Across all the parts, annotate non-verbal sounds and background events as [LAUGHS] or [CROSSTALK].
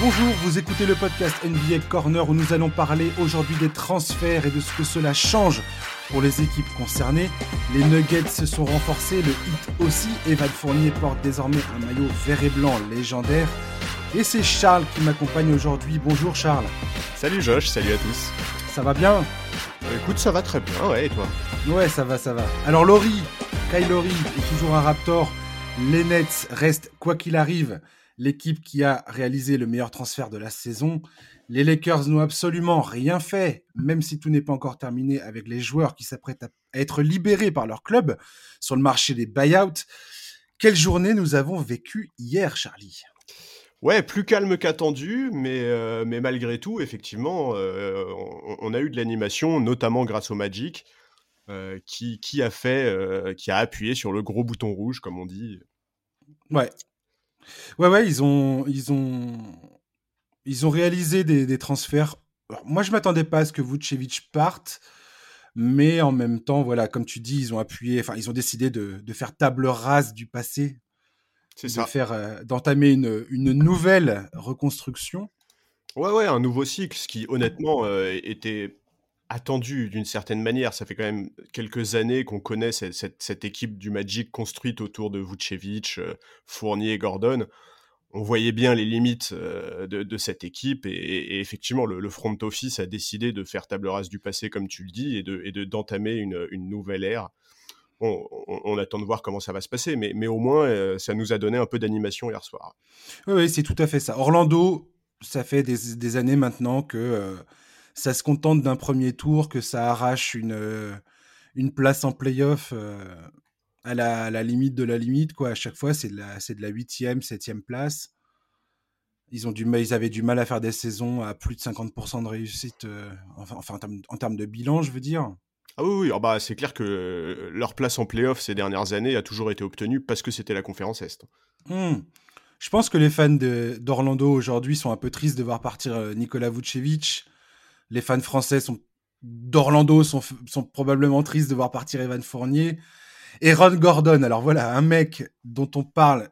Bonjour, vous écoutez le podcast NBA Corner où nous allons parler aujourd'hui des transferts et de ce que cela change pour les équipes concernées. Les Nuggets se sont renforcés, le Heat aussi. Evan Fournier porte désormais un maillot vert et blanc légendaire. Et c'est Charles qui m'accompagne aujourd'hui. Bonjour Charles. Salut Josh, salut à tous. Ça va bien? Euh, Écoute, ça va très bien, ouais, et toi? Ouais, ça va, ça va. Alors Laurie, Kyle Laurie est toujours un Raptor. Les Nets restent, quoi qu'il arrive, l'équipe qui a réalisé le meilleur transfert de la saison. Les Lakers n'ont absolument rien fait, même si tout n'est pas encore terminé avec les joueurs qui s'apprêtent à être libérés par leur club sur le marché des buyouts. Quelle journée nous avons vécue hier, Charlie? Ouais, plus calme qu'attendu, mais, euh, mais malgré tout, effectivement, euh, on, on a eu de l'animation, notamment grâce au Magic, euh, qui, qui a fait, qui a appuyé sur le gros bouton rouge, comme on dit. Ouais. Ouais, ouais, ils ont, ils ont, ils ont réalisé des, des transferts. Alors, moi, je m'attendais pas à ce que Vucevic parte, mais en même temps, voilà, comme tu dis, ils ont appuyé, enfin, ils ont décidé de, de faire table rase du passé, C'est ça. faire, euh, d'entamer une, une nouvelle reconstruction. Ouais, ouais, un nouveau cycle, ce qui honnêtement euh, était attendu d'une certaine manière. Ça fait quand même quelques années qu'on connaît cette, cette- équipe du Magic construite autour de Vucevic, euh, Fournier, Gordon. On voyait bien les limites euh, de, cette équipe et, et effectivement le, front office a décidé de faire table rase du passé comme tu le dis et de et de- d'entamer une, une nouvelle ère. On, attend de voir comment ça va se passer, mais, mais au moins euh, ça nous a donné un peu d'animation hier soir. Oui, c'est tout à fait ça. Orlando, ça fait des, années maintenant que ça se contente d'un premier tour, que ça arrache une, euh, une place en playoff euh, à, la, à la limite de la limite. Quoi. À chaque fois, c'est de la, huitième, septième place. Ils, ont du, ils avaient du mal à faire des saisons à plus de 50% de réussite, euh, enfin, enfin, en, termes, en termes de bilan, je veux dire. Ah oui, oui, alors bah, c'est clair que leur place en playoff ces dernières années a toujours été obtenue parce que c'était la conférence Est. Hmm. Je pense que les fans d'Orlando aujourd'hui sont un peu tristes de voir partir Nikola Vucevic. Les fans français sont d'Orlando sont, sont probablement tristes de voir partir Evan Fournier. Et Ron Gordon, alors voilà, un mec dont on parle,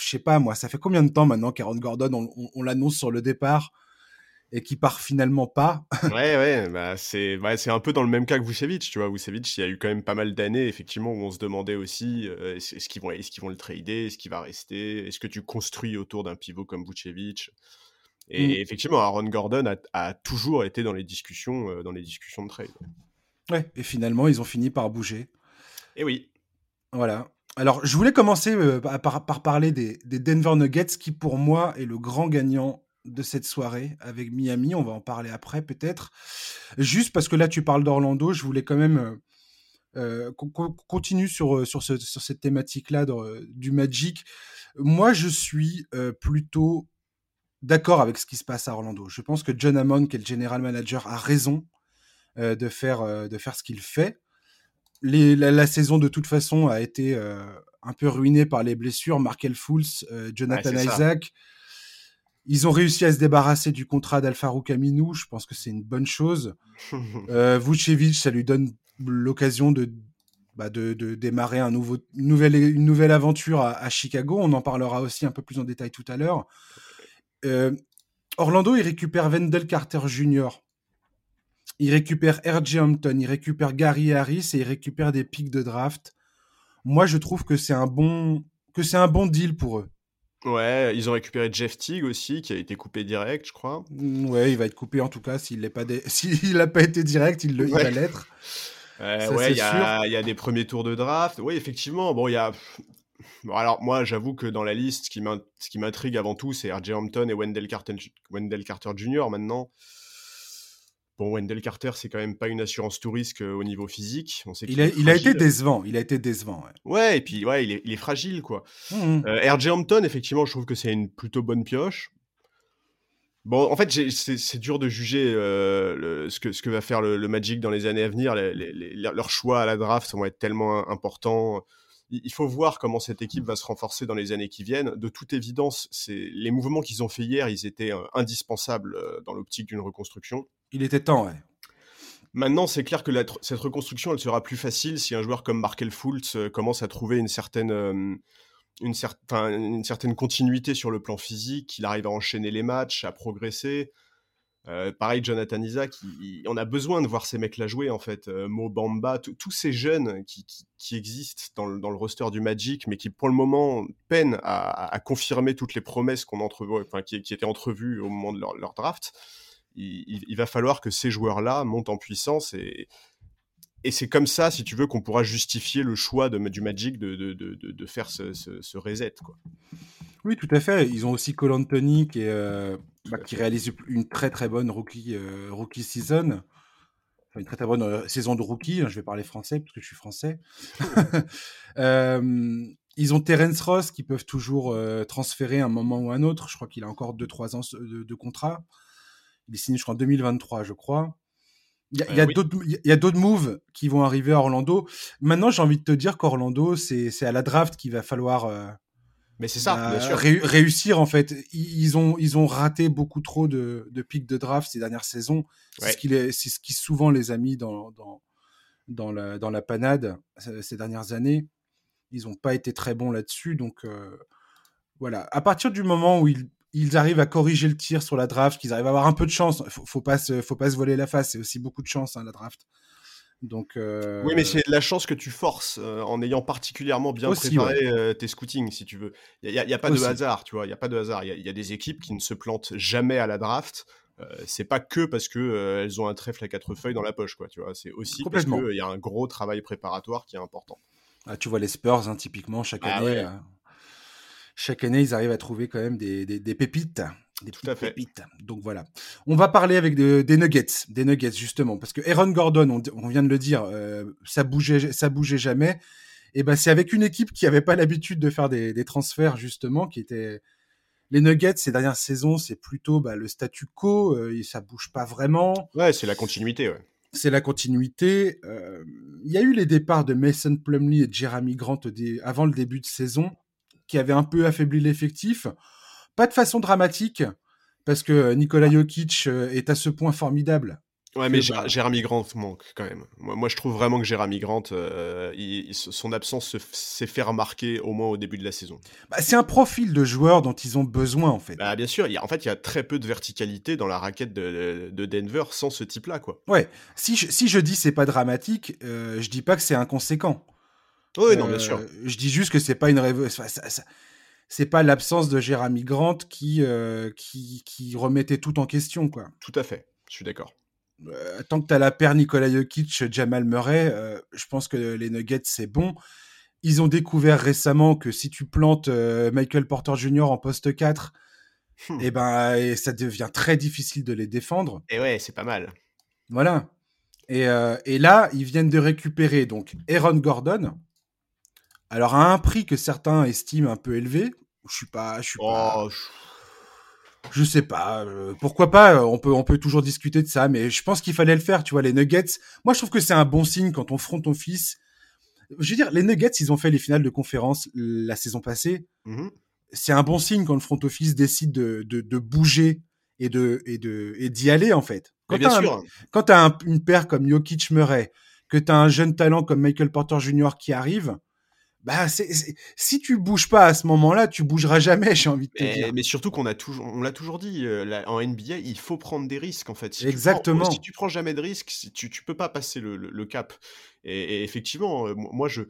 je sais pas moi, ça fait combien de temps maintenant qu'Aaron Gordon, on, on- on l'annonce sur le départ et qui part finalement pas? [LAUGHS] Ouais, ouais, bah, c'est ouais, c'est un peu dans le même cas que Vucevic, tu vois. Vucevic, il y a eu quand même pas mal d'années, effectivement, où on se demandait aussi euh, est-ce est-ce qu'ils vont, est qu'ils vont le trader, est-ce qu'il va rester, est-ce que tu construis autour d'un pivot comme Vucevic? Et Mm. effectivement, Aaron Gordon a, a toujours été dans les discussions, euh, dans les discussions de trade. Ouais, et finalement, ils ont fini par bouger. Et oui, Voilà. Alors, je voulais commencer euh, par, par- par parler des, des Denver Nuggets, qui pour moi est le grand gagnant de cette soirée avec Miami. On va en parler après, peut-être. Juste parce que là, tu parles d'Orlando, je voulais quand même euh, euh, qu'on qu'on continue sur, euh, sur, ce- sur cette thématique-là du Magic. Moi, je suis euh, plutôt d'accord avec ce qui se passe à Orlando. Je pense que John Hammond, qui est le general manager, a raison euh, de, faire, euh, de faire ce qu'il fait les- la, la saison de toute façon a été euh, un peu ruinée par les blessures. Markel euh, Jonathan Ouais, c'est ça. Isaac. Ils ont réussi à se débarrasser du contrat d'Alfaro Camino. Je pense que c'est une bonne chose. [LAUGHS] Vucevic, ça lui donne l'occasion de, bah, de, de démarrer un nouveau, une, nouvelle, une nouvelle aventure à, à Chicago. On en parlera aussi un peu plus en détail tout à l'heure. Euh, Orlando, il récupère Wendell Carter Jr. Il récupère R.J. Hampton, il récupère Gary Harris et il récupère des pics de draft. Moi, je trouve que c'est un bon que c'est un bon deal pour eux. ouais, ils ont récupéré Jeff Teague aussi, qui a été coupé direct, je crois. Mm, Ouais, il va être coupé en tout cas s'il n'a pas, dé- [LAUGHS] pas été direct, il, le, il va l'être. Euh, ouais, y, il y a des premiers tours de draft. Oui, effectivement. Bon, il y a. Bon, alors, moi, j'avoue que dans la liste, ce qui m'intrigue avant tout, c'est RJ Hampton et Wendell Carter, Wendell Carter Jr. maintenant. Bon, Wendell Carter, c'est quand même pas une assurance tout risque euh, au niveau physique. On sait qu'il Il a, il a été décevant. Il a été décevant. ouais. Ouais, et puis, ouais, il est, il est fragile, quoi. Mhm. Euh, RJ Hampton, effectivement, je trouve que c'est une plutôt bonne pioche. Bon, en fait, c'est c'est dur de juger euh, le- ce, que, ce que va faire le, le Magic dans les années à venir. Les- les- les- leurs choix à la draft vont être tellement importants. Il faut voir comment cette équipe va se renforcer dans les années qui viennent. De toute évidence, c'est les mouvements qu'ils ont fait hier, ils étaient euh, indispensables euh, dans l'optique d'une reconstruction. Il était temps, ouais. Maintenant, c'est clair que la cette reconstruction, elle sera plus facile si un joueur comme Markel Fultz euh, commence à trouver une certaine, une, une, certaine continuité sur le plan physique, qu'il arrive à enchaîner les matchs, à progresser. Euh, pareil, Jonathan Isaac, on a besoin de voir ces mecs-là jouer, en fait. Euh, Mo Bamba, tous ces jeunes qui, existent dans le, roster du Magic, mais qui, pour le moment, peinent à, confirmer toutes les promesses qu'on enfin, qui, étaient entrevues au moment de leur, draft. Il, va falloir que ces joueurs-là montent en puissance et, c'est comme ça, si tu veux, qu'on pourra justifier le choix du Magic de, faire ce, reset. Oui, tout à fait. Ils ont aussi Cole Anthony qui, est, euh, bah, qui réalise une très très bonne rookie, euh, rookie season. Enfin, une très très bonne euh, saison de rookie. Hein, je vais parler français parce que je suis français. [LAUGHS] ils ont Terence Ross qui peuvent toujours transférer un moment ou un autre. Je crois qu'il a encore 2-3 ans de, de, contrat. Il est signé, je crois, en 2023, je crois. Il y a, y a d'autres moves qui vont arriver à Orlando. Maintenant, j'ai envie de te dire qu'Orlando, c'est à la draft qu'il va falloir mais c'est ça, bien bah, réussir en fait. Ils ont, ils ont raté beaucoup trop de, de pics de draft ces dernières saisons. C'est ce, qui ce qui souvent les a mis dans, dans, dans, la, dans la panade euh, ces dernières années. Ils n'ont pas été très bons là-dessus. Donc euh, voilà. À partir du moment où ils, ils, arrivent à corriger le tir sur la draft, qu'ils arrivent à avoir un peu de chance, faut, faut pas se, faut pas se voler la face. C'est aussi beaucoup de chance hein, la draft. Donc, euh... Oui, mais c'est de la chance que tu forces euh, en ayant particulièrement bien préparé euh, tes scootings, si tu veux. Il n'y a, y a, pas de hasard, tu vois. Il n'y a pas de hasard. Il y, y, a des équipes qui ne se plantent jamais à la draft. Euh, c'est pas que parce que euh, elles ont un trèfle à quatre feuilles dans la poche, quoi. Tu vois. C'est aussi parce qu'il y a un gros travail préparatoire qui est important. Ah, tu vois les Spurs, hein, typiquement, chaque ah année. Chaque année, ils arrivent à trouver quand même des, des, des pépites des Tout à fait. Pépites. Donc voilà. On va parler avec des nuggets, des nuggets justement, parce que Aaron Gordon, on, vient de le dire, euh, ça bougeait, ça bougeait jamais. Et ben c'est avec une équipe qui avait pas l'habitude de faire des, des, transferts justement, qui était les Nuggets ces dernières saisons, c'est plutôt bah, le statu quo, euh, et ça bouge pas vraiment. Ouais, c'est la continuité. Ouais. C'est la continuité. Euh, il y a eu les départs de Mason Plumlee et Jeremy Grant avant le début de saison, qui avaient un peu affaibli l'effectif. Pas de façon dramatique, parce que Nikola Jokic euh, est à ce point formidable. Ouais, mais bah... Jérémy Grant manque quand même. Moi, je trouve vraiment que Jérémy Grant, euh, son absence s'est fait remarquer au moins au début de la saison. Bah, c'est un profil de joueur dont ils ont besoin, en fait. Bah, bien sûr, il y a, en fait, il y a très peu de verticalité dans la raquette de, de Denver sans ce type-là, quoi. Ouais, si je, si je dis c'est pas dramatique, euh, je dis pas que c'est inconséquent. Oui, non, bien sûr. Euh, je dis juste que c'est pas une révolution c'est pas l'absence de Jérémy Grant qui, euh, qui, qui, remettait tout en question. Quoi. Tout à fait, je suis d'accord. Euh, tant que tu as la paire Nikola Jokic, Jamal Murray, euh, je pense que les Nuggets, c'est bon. Ils ont découvert récemment que si tu plantes Michael Porter Jr. en poste 4, hmm. et eh ben, et ça devient très difficile de les défendre. Et ouais, c'est pas mal. Voilà. Et, et, là, ils viennent de récupérer donc Aaron Gordon. Alors à un prix que certains estiment un peu élevé, je suis pas, je suis pas. Oh, je... sais pas. Euh, pourquoi pas euh, On peut, on peut toujours discuter de ça, mais je pense qu'il fallait le faire. Tu vois, les Nuggets. Moi, je trouve que c'est un bon signe quand on front ton fils. Je veux dire, les Nuggets, ils ont fait les finales de conférence la saison passée. Mmh c'est un bon signe quand le front office décide de, de, de bouger et de et de et d'y aller en fait. Quand tu as, quand as une paire comme Jokic Murray, que tu as un jeune talent comme Michael Porter Jr. qui arrive, bah, si tu bouges pas à ce moment-là, tu bougeras jamais, j'ai envie de te mais, dire. Mais surtout qu'on a toujours, on l'a toujours dit, euh, en NBA, il faut prendre des risques en fait. Si Exactement. Tu prends, si tu prends jamais de risques, tu, tu peux pas passer le, le, cap. Et, et, effectivement, euh, moi je,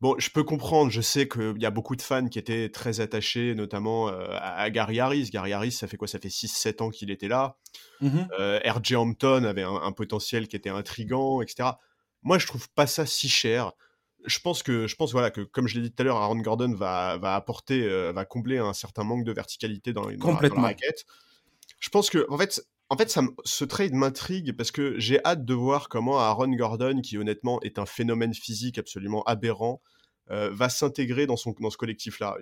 bon, je peux comprendre. Je sais qu'il y a beaucoup de fans qui étaient très attachés, notamment euh, à, Gary Harris. Gary Harris, ça fait quoi? Ça fait 6-7 ans qu'il était là. Mmh RJ Hampton avait un, un potentiel qui était intrigant, etc. Moi, je trouve pas ça si cher je pense que je pense voilà que comme je l'ai dit tout à l'heure, Aaron Gordon va, va apporter, euh, va combler un certain manque de verticalité dans, dans, la, raquette. Je pense que en fait, en fait, ça, ce trade m'intrigue parce que j'ai hâte de voir comment Aaron Gordon, qui honnêtement est un phénomène physique absolument aberrant, euh, va s'intégrer dans son dans ce collectif-là.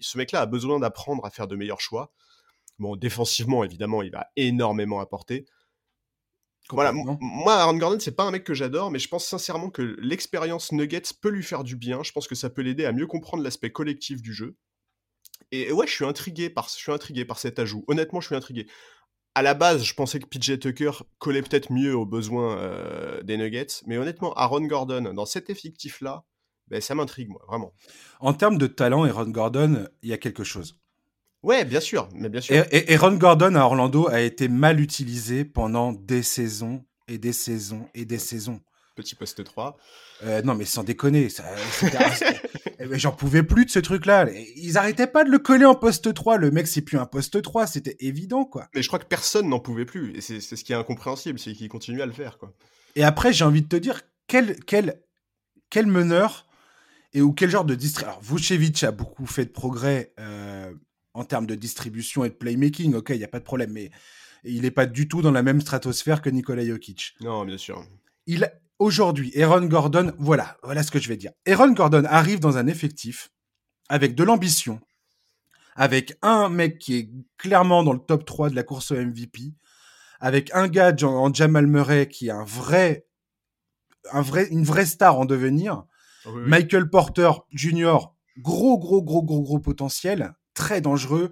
Ce mec-là a besoin d'apprendre à faire de meilleurs choix. Bon, défensivement, évidemment, il va énormément apporter. Voilà, moi, Aaron Gordon, c'est pas un mec que j'adore, mais je pense sincèrement que l'expérience Nuggets peut lui faire du bien. Je pense que ça peut l'aider à mieux comprendre l'aspect collectif du jeu. Et ouais, je suis intrigué par, je suis intrigué par cet ajout. Honnêtement, je suis intrigué. À la base, je pensais que PJ Tucker collait peut-être mieux aux besoins euh, des Nuggets, mais honnêtement, Aaron Gordon, dans cet effectif-là, ben, ça m'intrigue, moi, vraiment. En termes de talent, Aaron Gordon, il y a quelque chose. Ouais, bien sûr, mais bien sûr. Et, Aaron Gordon à Orlando a été mal utilisé pendant des saisons et des saisons et des saisons. Petit poste 3. Euh, non, mais sans déconner, [LAUGHS] j'en pouvais plus de ce truc-là. Ils arrêtaient pas de le coller en poste 3. Le mec, c'est plus un poste 3, c'était évident, quoi. Mais je crois que personne n'en pouvait plus. Et c'est ce qui est incompréhensible, c'est qu'il continue à le faire, quoi. Et après, j'ai envie de te dire, quel, quel, quel meneur et ou quel genre de distribution. Alors, Vucevic a beaucoup fait de progrès euh, en termes de distribution et de playmaking, ok, il n'y a pas de problème, mais il n'est pas du tout dans la même stratosphère que Nikola Jokic. Non, bien sûr. Il, Aujourd'hui, Aaron Gordon, voilà, voilà ce que je vais dire. Aaron Gordon arrive dans un effectif avec de l'ambition, avec un mec qui est clairement dans le top 3 de la course au MVP, avec un gars en Jamal Murray qui est un vrai, un vrai, une vraie star en devenir. Michael Porter Jr., gros, gros, gros, gros, gros potentiel, très dangereux.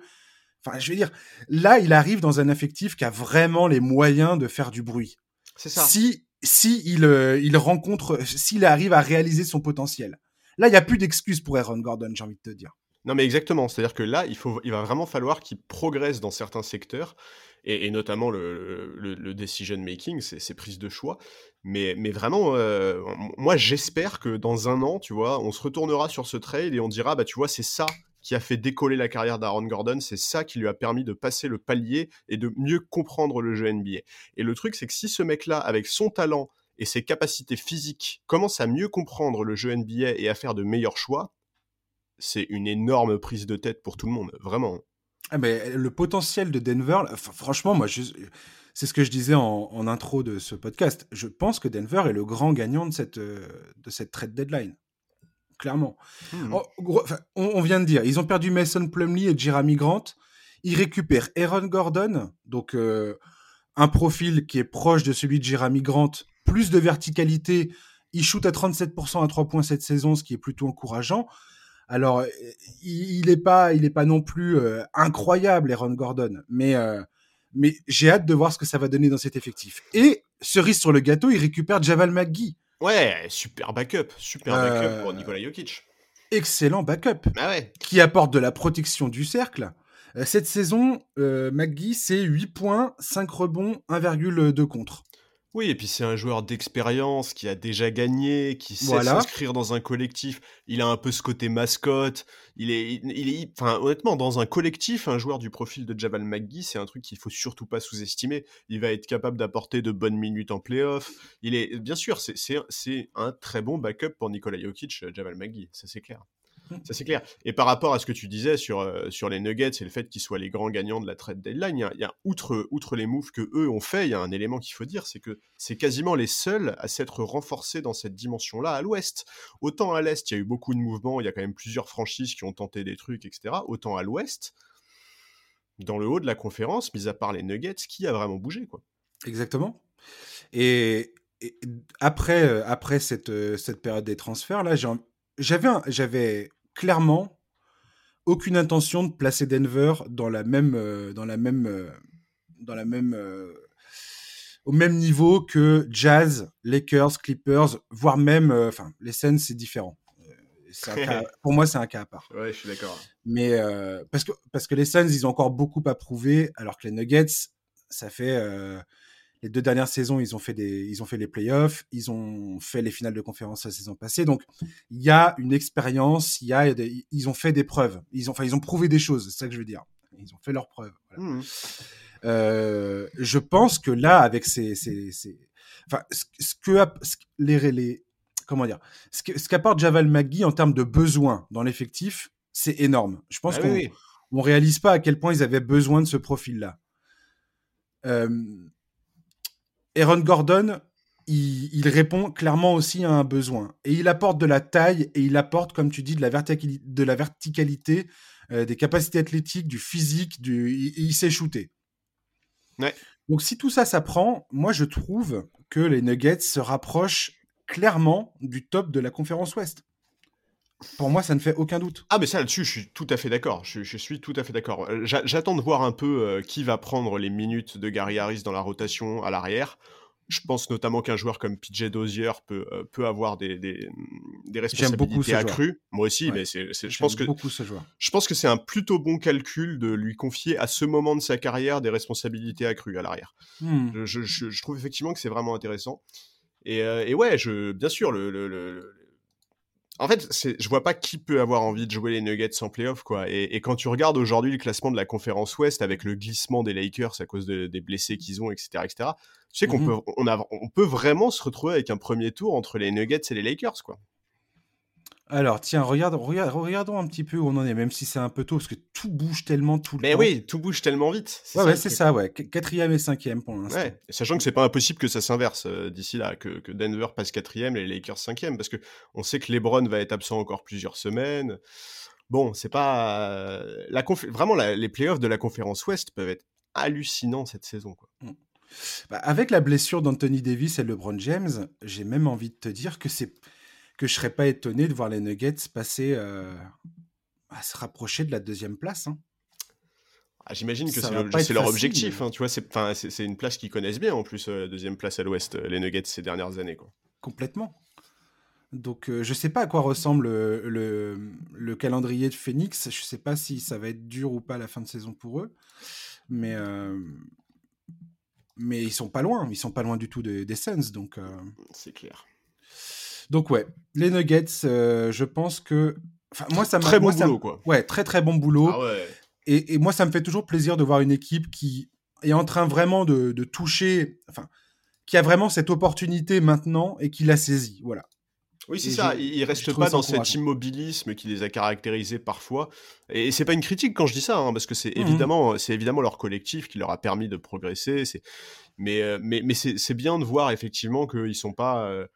Enfin, je veux dire, là, il arrive dans un effectif qui a vraiment les moyens de faire du bruit. C'est ça. Si si il, euh, il rencontre, s'il arrive à réaliser son potentiel. Là, il n'y a plus d'excuses pour Aaron Gordon, j'ai envie de te dire. Non, mais exactement. C'est-à-dire que là, il, faut, il va vraiment falloir qu'il progresse dans certains secteurs, et, notamment le, le, decision making, ses prises de choix. Mais, mais vraiment, euh, moi, j'espère que dans un an, tu vois, on se retournera sur ce trade et on dira, bah, tu vois, c'est ça qui a fait décoller la carrière d'Aaron Gordon, c'est ça qui lui a permis de passer le palier et de mieux comprendre le jeu NBA. Et le truc, c'est que si ce mec-là, avec son talent et ses capacités physiques, commence à mieux comprendre le jeu NBA et à faire de meilleurs choix, c'est une énorme prise de tête pour tout le monde, vraiment. Ah mais le potentiel de Denver, franchement, moi, c'est ce que je disais en, intro de ce podcast. Je pense que Denver est le grand gagnant de cette, euh, de cette trade deadline clairement. Hmm. Oh, on, vient de dire, ils ont perdu Mason Plumlee et Jeremy Grant. Ils récupèrent Aaron Gordon, donc euh, un profil qui est proche de celui de Jeremy Grant, plus de verticalité. Il shoot à 37% à 3 points cette saison, ce qui est plutôt encourageant. Alors, il n'est pas, il est pas non plus euh, incroyable, Aaron Gordon, mais, euh, mais j'ai hâte de voir ce que ça va donner dans cet effectif. Et cerise sur le gâteau, il récupère Javal McGee. Ouais, super backup, super backup pour euh, Nikola Jokic. Excellent backup. Ah ouais. Qui apporte de la protection du cercle. Euh, cette saison, euh, McGee, c'est 8 points, 5 rebonds, 1,2 contre. Oui, et puis c'est un joueur d'expérience qui a déjà gagné, qui sait s'inscrire dans un collectif. Il a un peu ce côté mascotte. Il est, il est, enfin, honnêtement, dans un collectif, un joueur du profil de Javal McGee, c'est un truc qu'il faut surtout pas sous-estimer. Il va être capable d'apporter de bonnes minutes en playoff. Il est, bien sûr, c'est un très bon backup pour Nikola Jokic, Javal McGee, ça c'est clair. Ça, c'est clair. Et par rapport à ce que tu disais sur, euh, sur les Nuggets et le fait qu'ils soient les grands gagnants de la trade deadline, il y a, outre, outre les moves que eux ont fait, il y a un élément qu'il faut dire, c'est que c'est quasiment les seuls à s'être renforcés dans cette dimension-là à l'ouest. Autant à l'est, il y a eu beaucoup de mouvements, il y a quand même plusieurs franchises qui ont tenté des trucs, etc. Autant à l'ouest, dans le haut de la conférence, mis à part les Nuggets, qui a vraiment bougé, quoi. Exactement. Et, après, euh, après cette, euh, cette période des transferts, là, j'avais, j'avais clairement aucune intention de placer Denver dans la même, euh, dans la même, euh, dans la même, euh, au même niveau que Jazz, Lakers, Clippers, voire même, enfin, les scènes c'est différent. [LAUGHS] pour moi, c'est un cas à part. Ouais, je suis d'accord. Mais parce que parce que les Suns, ils ont encore beaucoup à prouver, alors que les Nuggets, ça fait les deux dernières saisons, ils ont fait des, ils ont fait les playoffs, ils ont fait les finales de conférence la saison passée. Donc, il y a une expérience, il y a, ils ont fait des preuves. Ils ont, enfin, ils ont prouvé des choses. C'est ça que je veux dire. Ils ont fait leurs preuves. Mmh. Euh, je pense que là, avec ces, ces, enfin, ce, que les, les, comment dire, ce qu'apporte Javal McGee en termes de besoins dans l'effectif, c'est énorme. Je pense bah qu'on ne réalise pas à quel point ils avaient besoin de ce profil-là. Euh, Aaron Gordon, il, répond clairement aussi à un besoin. Et il apporte de la taille et il apporte, comme tu dis, de la, de la verticalité, euh, des capacités athlétiques, du physique, du... Il, sait shooter. Donc si tout ça s'apprend, moi je trouve que les Nuggets se rapprochent clairement du top de la conférence Ouest. Pour moi, ça ne fait aucun doute. Ah, mais ça, là-dessus, je suis tout à fait d'accord. Je, suis tout à fait d'accord. J'attends de voir un peu euh, qui va prendre les minutes de Gary Harris dans la rotation à l'arrière. je pense notamment qu'un joueur comme PJ Dozier peut, euh, peut avoir des, des, des responsabilités accrues. Moi aussi, mais c'est, je pense que beaucoup ce joueur. Je pense que c'est un plutôt bon calcul de lui confier à ce moment de sa carrière des responsabilités accrues à l'arrière. Hmm. Je, je, je, trouve effectivement que c'est vraiment intéressant. Et, euh, et ouais, je, bien sûr, le, le, le en fait, je vois pas qui peut avoir envie de jouer les Nuggets en playoff, quoi. Et, quand tu regardes aujourd'hui le classement de la conférence Ouest avec le glissement des Lakers à cause des blessés qu'ils ont, etc., etc., tu sais qu'on mmh peut, on, on peut vraiment se retrouver avec un premier tour entre les Nuggets et les Lakers, quoi. Alors, tiens, regarde, regarde, regardons un petit peu où on en est, même si c'est un peu tôt, parce que tout bouge tellement tout le Mais oui, tout bouge tellement vite. Ouais, ouais, c'est ça, ouais. Quatrième et cinquième pour l'instant. Ouais. Sachant que c'est pas impossible que ça s'inverse euh, d'ici là, que, que, Denver passe quatrième et les Lakers cinquième, parce que on sait que LeBron va être absent encore plusieurs semaines. Bon, c'est pas euh, la vraiment les playoffs de la conférence Ouest peuvent être hallucinants cette saison, quoi. Mmh. Bah, avec la blessure d'Anthony Davis et LeBron James, j'ai même envie de te dire que c'est que je serais pas étonné de voir les Nuggets passer euh, à se rapprocher de la deuxième place. Hein. Ah, j'imagine que c'est leur objectif. Hein, tu vois, c'est une place qu'ils connaissent bien en plus, euh, la deuxième place à l'Ouest, euh, les Nuggets ces dernières années. Quoi. Complètement. Donc, je je sais pas à quoi ressemble le, le, calendrier de Phoenix. Je sais pas si ça va être dur ou pas à la fin de saison pour eux. Mais, mais ils sont pas loin. Ils sont pas loin du tout des Suns. Donc, c'est clair. Donc ouais, les Nuggets, euh, je pense que, enfin moi ça très bon boulot quoi. Ouais, très très bon boulot. Ah ouais. et, moi ça me fait toujours plaisir de voir une équipe qui est en train vraiment de, toucher, enfin, qui a vraiment cette opportunité maintenant et qui l'a saisie. Voilà. Oui, c'est ça. Ils restent pas dans cet immobilisme qui les a caractérisés parfois. Et c'est pas une critique quand je dis ça, hein, parce que c'est mmh évidemment, c'est évidemment leur collectif qui leur a permis de progresser. Mais, euh, mais, mais c'est bien de voir effectivement qu'ils sont pas. Euh,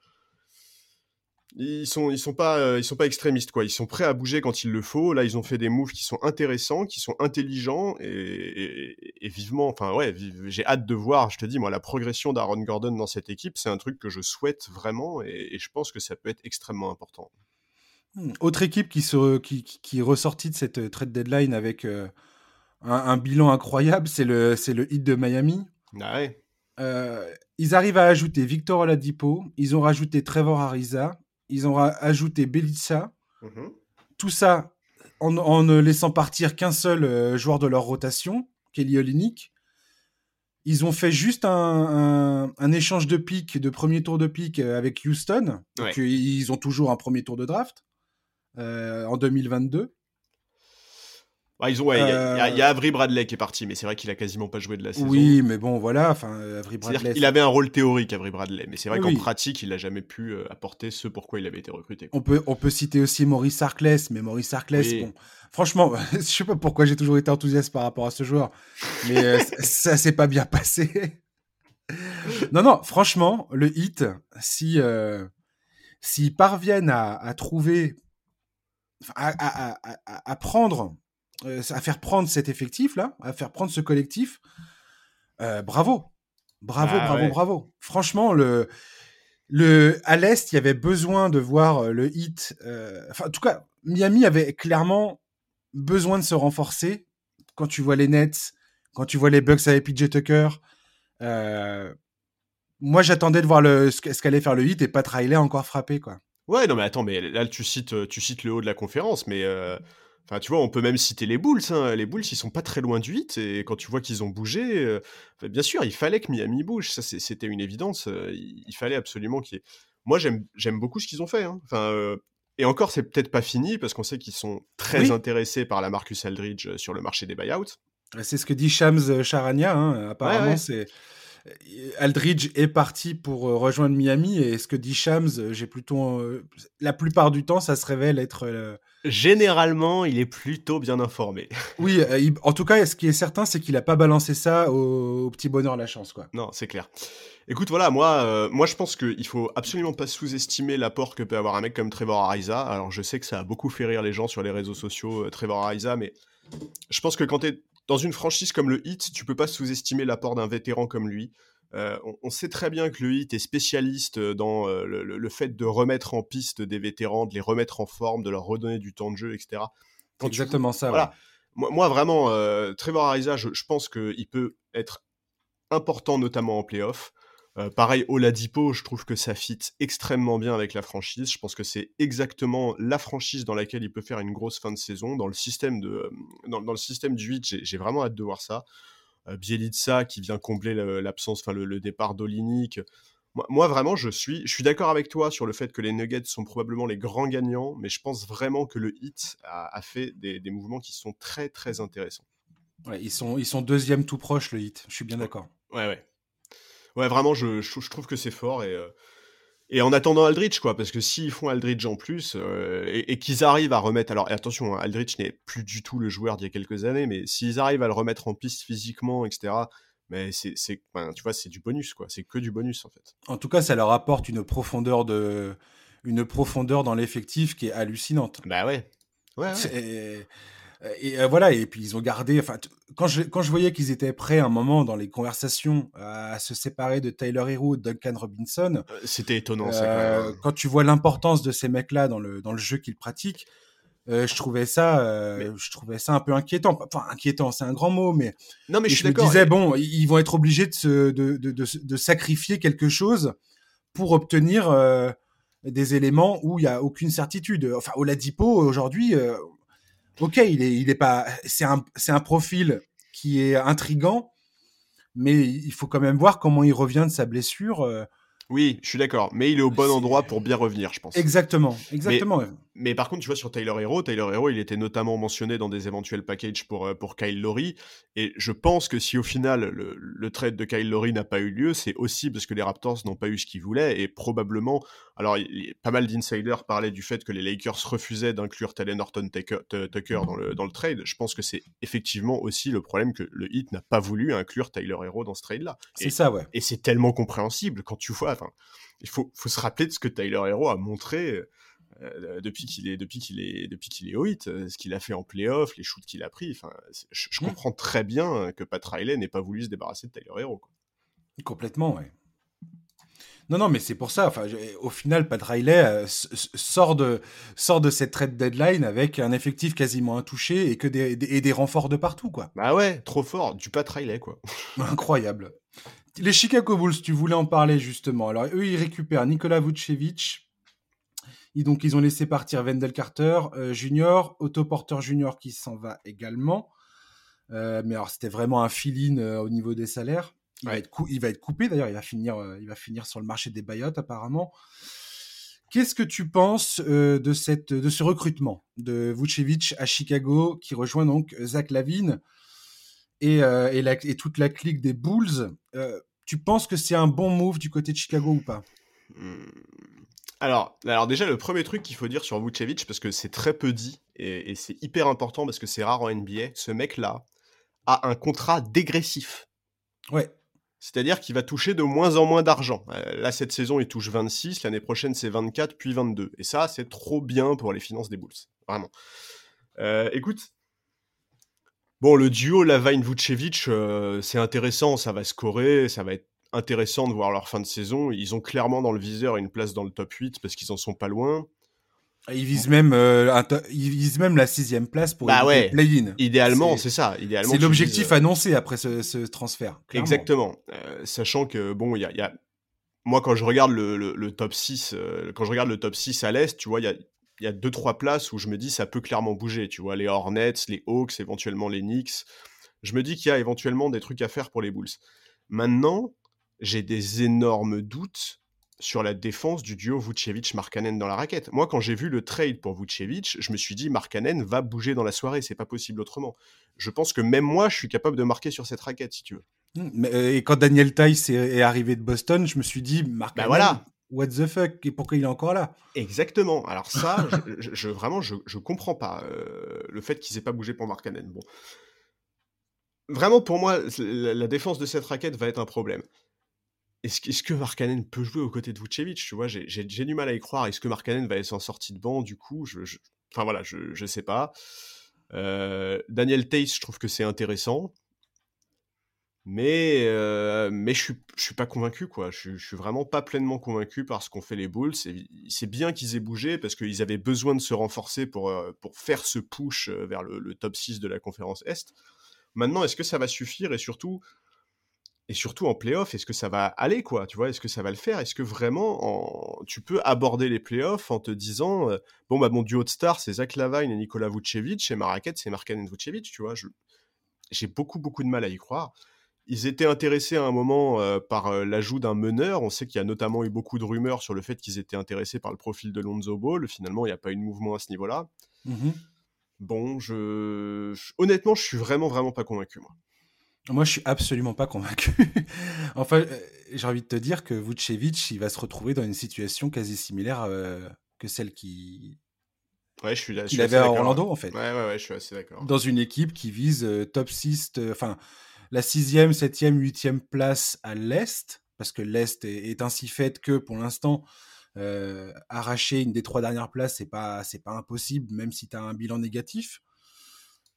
ils sont ils sont pas euh, ils sont pas extrémistes quoi. Ils sont prêts à bouger quand il le faut. Là ils ont fait des moves qui sont intéressants qui sont intelligents et, vivement enfin ouais j'ai hâte de voir je te dis moi la progression d'Aaron Gordon dans cette équipe c'est un truc que je souhaite vraiment et, je pense que ça peut être extrêmement important. Hmm. autre équipe qui se qui, qui est ressortie de cette euh, trade deadline avec euh, un, bilan incroyable c'est le c'est le hit de Miami. Ah ouais. ils arrivent à ajouter Victor Oladipo, ils ont rajouté Trevor Ariza, ils ont ajouté Belitsa. Mhm. Tout ça en, ne laissant partir qu'un seul euh, joueur de leur rotation, Kelly Olynyk. Ils ont fait juste un, échange de pique, de premier tour de pique euh, avec Houston. Donc, ils ont toujours un premier tour de draft euh, en 2022. Bah, ils ont, il y, a euh, Avery Bradley qui est parti, mais c'est vrai qu'il a quasiment pas joué de la saison. Oui, mais bon, voilà. Enfin, Avery Bradley. Il avait un rôle théorique, Avery Bradley, mais c'est vrai qu'en pratique, il n'a jamais pu euh, apporter ce pourquoi il avait été recruté. On peut, on peut citer aussi Maurice Harkless, mais Maurice Harkless, bon, franchement, [LAUGHS] je sais pas pourquoi j'ai toujours été enthousiaste par rapport à ce joueur, mais euh, [LAUGHS] ça s'est pas bien passé. [LAUGHS] non, non, franchement, le hit, si s'ils parviennent à, trouver, à, à, prendre euh, à faire prendre cet effectif-là, à faire prendre ce collectif, euh, bravo. Bravo, bah bravo, bravo. Franchement, le, le, à l'Est, il y avait besoin de voir euh, le hit. enfin, en tout cas, Miami avait clairement besoin de se renforcer. Quand tu vois les Nets, quand tu vois les Bucks avec PJ Tucker, moi j'attendais de voir le, ce qu'allait faire le hit et pas Riley encore frappé. Quoi. Ouais, non, mais attends, mais là tu cites, tu cites le haut de la conférence, mais Enfin, tu vois, on peut même citer les Bulls. Hein. Les Bulls, ils sont pas très loin du 8. Et quand tu vois qu'ils ont bougé, euh, bien sûr, il fallait que Miami bouge. Ça, c'était une évidence. Euh, il, fallait absolument qu'il y ait... Moi, j'aime beaucoup ce qu'ils ont fait. Hein. Enfin, euh, et encore, c'est peut-être pas fini parce qu'on sait qu'ils sont très intéressés par la Marcus Aldridge sur le marché des buyouts. C'est ce que dit Shams Charania. Hein. Apparemment, c'est Aldridge est parti pour euh, rejoindre Miami et ce que dit Shams, euh, j'ai plutôt euh, la plupart du temps ça se révèle être généralement il est plutôt bien informé. oui, en tout cas ce qui est certain c'est qu'il a pas balancé ça au, petit bonheur la chance quoi. Non, c'est clair. Écoute, voilà, moi, moi je pense qu'il faut absolument pas sous-estimer l'apport que peut avoir un mec comme Trevor Ariza. Alors je sais que ça a beaucoup fait rire les gens sur les réseaux sociaux, Trevor Ariza, mais je pense que quand tu es dans une franchise comme le Heat, tu peux pas sous-estimer l'apport d'un vétéran comme lui. Euh, on, sait très bien que le Heat est spécialiste dans euh, le, fait de remettre en piste des vétérans, de les remettre en forme, de leur redonner du temps de jeu, etc. Exactement ça. Voilà. Moi, vraiment, euh, Trevor Ariza, je, pense qu'il peut être important, notamment en playoff. Euh, pareil, Oladipo, je trouve que ça fit extrêmement bien avec la franchise. Je pense que c'est exactement la franchise dans laquelle il peut faire une grosse fin de saison. Dans le système, de, euh, dans, le système du 8, j'ai vraiment hâte de voir ça. Euh, Bielitsa qui vient combler l'absence, enfin le, départ d'Olinik. Moi, vraiment, je suis, je suis d'accord avec toi sur le fait que les Nuggets sont probablement les grands gagnants, mais je pense vraiment que le Hit a, fait des, des, mouvements qui sont très très intéressants. Ouais, ils sont, ils sont deuxième tout proche le Hit. Je suis bien d'accord. Ouais, ouais ouais, vraiment, je, je, trouve que c'est fort. Et, euh, et en attendant Aldrich, quoi, parce que s'ils font Aldrich en plus, euh, et, qu'ils arrivent à remettre. Alors, attention, hein, Aldrich n'est plus du tout le joueur d'il y a quelques années, mais s'ils arrivent à le remettre en piste physiquement, etc., mais c'est, tu vois, c'est du bonus, quoi. C'est que du bonus, en fait. En tout cas, ça leur apporte une profondeur de, une profondeur dans l'effectif qui est hallucinante. Bah ouais. Ouais. ouais. Et euh, voilà, et puis ils ont gardé. Enfin, quand je, quand je voyais qu'ils étaient prêts à un moment dans les conversations à se séparer de Tyler Hero, de Duncan Robinson. Euh, c'était étonnant, ça. Quand, quand, tu vois l'importance de ces mecs-là dans le, dans le jeu qu'ils pratiquent, euh, je trouvais ça, je trouvais ça un peu inquiétant. Enfin, inquiétant, c'est un grand mot, mais. Non, mais je suis Me disais bon, ils vont être obligés de, se, de, de, de, de, sacrifier quelque chose pour obtenir des éléments où il y a aucune certitude. Enfin, Oladipo aujourd'hui, ok, il est, il est pas, c'est un, c'est un profil qui est intrigant, mais il faut quand même voir comment il revient de sa blessure. Oui, je suis d'accord. Mais il est au bon endroit pour bien revenir, je pense. Exactement, exactement. Mais, par contre, tu vois, sur Tyler Hero, Tyler Hero, il était notamment mentionné dans des éventuels packages pour, euh, pour Kyle Lowry. Et je pense que si au final, le, trade de Kyle Lowry n'a pas eu lieu, c'est aussi parce que les Raptors n'ont pas eu ce qu'ils voulaient. Et probablement, alors, pas mal d'insiders parlaient du fait que les Lakers refusaient d'inclure Talen Horton Tucker, dans, le, dans le trade. Je pense que c'est effectivement aussi le problème que le Heat n'a pas voulu inclure Tyler Hero dans ce trade-là. C'est ça, ouais. Et c'est tellement compréhensible quand tu vois il faut, faut, se rappeler de ce que Tyler Hero a montré euh, depuis qu'il est depuis qu'il est depuis qu'il est au hit, euh, ce qu'il a fait en playoff, les shoots qu'il a pris. Enfin, je, mmh. comprends très bien que Pat Riley n'ait pas voulu se débarrasser de Tyler Hero. Complètement, ouais. Non, non, mais c'est pour ça. Enfin, au final, Pat Riley euh, sort de sort de cette trade deadline avec un effectif quasiment intouché et que des, et des renforts de partout, quoi. Bah ouais, trop fort, du Pat Riley, quoi. Incroyable. Les Chicago Bulls, tu voulais en parler justement. Alors eux, ils récupèrent Nikola Vucevic. Et donc ils ont laissé partir Wendell Carter euh, Junior, Otto Porter Junior qui s'en va également. Euh, mais alors c'était vraiment un fill-in euh, au niveau des salaires. Il, va, être il va être coupé d'ailleurs. Il va finir, il va finir sur le marché des buyouts apparemment. Qu'est-ce que tu penses de cette, de ce recrutement de Vucevic à Chicago qui rejoint donc Zach Lavine? Euh, et, toute la clique des Bulls. Euh, tu penses que c'est un bon move du côté de Chicago ou pas? Hmm. alors, alors déjà, le premier truc qu'il faut dire sur Vucevic, parce que c'est très peu dit, et, c'est hyper important parce que c'est rare en NBA, ce mec-là a un contrat dégressif. Ouais. C'est-à-dire qu'il va toucher de moins en moins d'argent. Euh, là, cette saison, il touche 26, l'année prochaine, c'est 24, puis 22. Et ça, c'est trop bien pour les finances des Bulls. Vraiment. écoute, Bon, le duo Lavine-Vucevic, euh, c'est intéressant, ça va scorer, ça va être intéressant de voir leur fin de saison. Ils ont clairement dans le viseur une place dans le top 8 parce qu'ils en sont pas loin. Ils visent même, euh, ils visent même la sixième place pour bah ouais. play-in. Idéalement, c'est ça. Idéalement, c'est l'objectif euh, annoncé après ce, transfert. Exactement. sachant que bon, il y a, moi quand je regarde le, le top 6, quand je regarde le top 6 à l'est, tu vois, il y a il y a deux trois places où je me dis ça peut clairement bouger. Tu vois, les Hornets, les Hawks, éventuellement les Knicks. Je me dis qu'il y a éventuellement des trucs à faire pour les Bulls. Maintenant, j'ai des énormes doutes sur la défense du duo Vucevic-Markanen dans la raquette. Moi, quand j'ai vu le trade pour Vucevic, je me suis dit Markanen va bouger dans la soirée, c'est pas possible autrement. Je pense que même moi, je suis capable de marquer sur cette raquette, si tu veux. Mmh, euh, et quand Daniel Tice est arrivé de Boston, je me suis dit Markanen, bah voilà what the fuck et pourquoi il est encore là Exactement. Alors ça, [LAUGHS] je, vraiment, je, je comprends pas euh, le fait qu'ils aient pas bougé pour Markkanen. Bon, vraiment pour moi, la, défense de cette raquette va être un problème. Est-ce, est que Markkanen peut jouer aux côtés de Vucevic Tu vois, j'ai, du mal à y croire. Est-ce que Markkanen va être en sortie de banc Du coup, je, enfin voilà, je, je sais pas. Euh, Daniel Tace, je trouve que c'est intéressant. Mais, euh, mais je suis, je suis pas convaincu, quoi. Je, je suis vraiment pas pleinement convaincu par ce qu'ont fait les Bulls. C'est bien qu'ils aient bougé parce qu'ils avaient besoin de se renforcer pour, euh, faire ce push euh, vers le, top 6 de la conférence Est. Maintenant, est-ce que ça va suffire Et surtout, et surtout en playoff, est-ce que ça va aller, quoi Tu vois, est-ce que ça va le faire? Est-ce que vraiment tu peux aborder les playoffs en te disant bon, bah, mon duo de stars, c'est Zach Lavine et Nikola Vucevic, et ma raquette, c'est Markkanen Vucevic, tu vois? J'ai beaucoup, beaucoup de mal à y croire. Ils étaient intéressés à un moment euh, par euh, l'ajout d'un meneur. On sait qu'il y a notamment eu beaucoup de rumeurs sur le fait qu'ils étaient intéressés par le profil de Lonzo Ball. Finalement, il n'y a pas eu de mouvement à ce niveau-là. Mmh bon, je... honnêtement, je suis vraiment, vraiment pas convaincu, moi. Moi, je suis absolument pas convaincu. [LAUGHS] enfin, euh, j'ai envie de te dire que Vucevic, il va se retrouver dans une situation quasi similaire que celle qui ouais, je suis là, qu'il avait à Orlando, en fait. Ouais, ouais, ouais, je suis assez d'accord. Dans une équipe qui vise euh, top 6, enfin, la sixième, septième, huitième place à l'Est, parce que l'Est est, ainsi faite que, pour l'instant, arracher une des trois dernières places, c'est pas, c'est pas impossible, même si tu as un bilan négatif.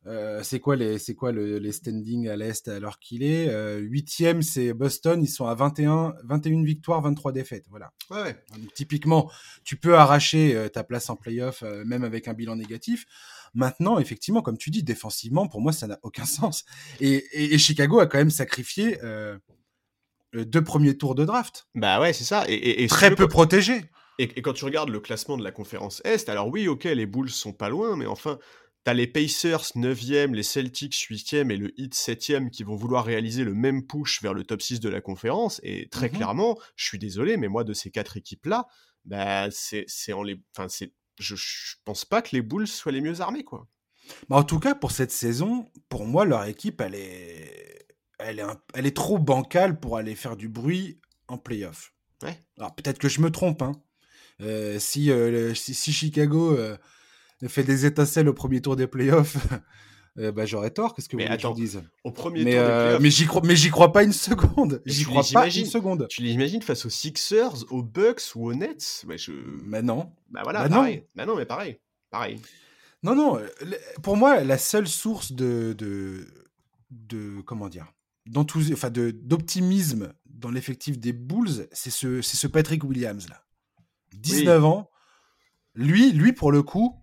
Euh, c'est quoi les c'est quoi les standings à l'est alors qu'il est? Euh, huitième c'est Boston ils sont à 21 21 victoires 23 défaites voilà ouais. typiquement tu peux arracher euh, ta place en playoff même avec un bilan négatif maintenant effectivement comme tu dis défensivement pour moi ça n'a aucun [LAUGHS] sens et, Chicago a quand même sacrifié deux premiers tours de draft bah ouais c'est ça et, très peu protégé et, quand tu regardes le classement de la conférence Est alors oui ok les Bulls sont pas loin mais enfin T'as les Pacers 9e, les Celtics 8e et le Heat 7e qui vont vouloir réaliser le même push vers le top 6 de la conférence. Et très mmh clairement, je suis désolé, mais moi, de ces quatre équipes-là, bah, c'est, en les. Enfin, c'est, je, pense pas que les Bulls soient les mieux armés, quoi. Bah en tout cas, pour cette saison, pour moi, leur équipe, elle est, elle est, elle est trop bancale pour aller faire du bruit en playoff. Ouais. Alors peut-être que je me trompe, hein. Euh, si, euh, si, Chicago euh, fait des étincelles au premier tour des playoffs, [LAUGHS] euh, bah, j'aurais tort. Qu'est-ce que vous voulez que je dise? Au premier mais, tour des euh, mais j'y crois, mais j'y crois pas une seconde. J'y crois pas une seconde. Tu l'imagines face aux Sixers, aux Bucks ou aux Nets? Mais je. Mais non. Bah voilà. Bah pareil. Non. Bah non, mais pareil, pareil. Non, non. Pour moi, la seule source de, de, de comment dire, enfin de d'optimisme dans l'effectif des Bulls, c'est ce, c'est ce Patrick Williams là. 19 ans. Lui, lui pour le coup,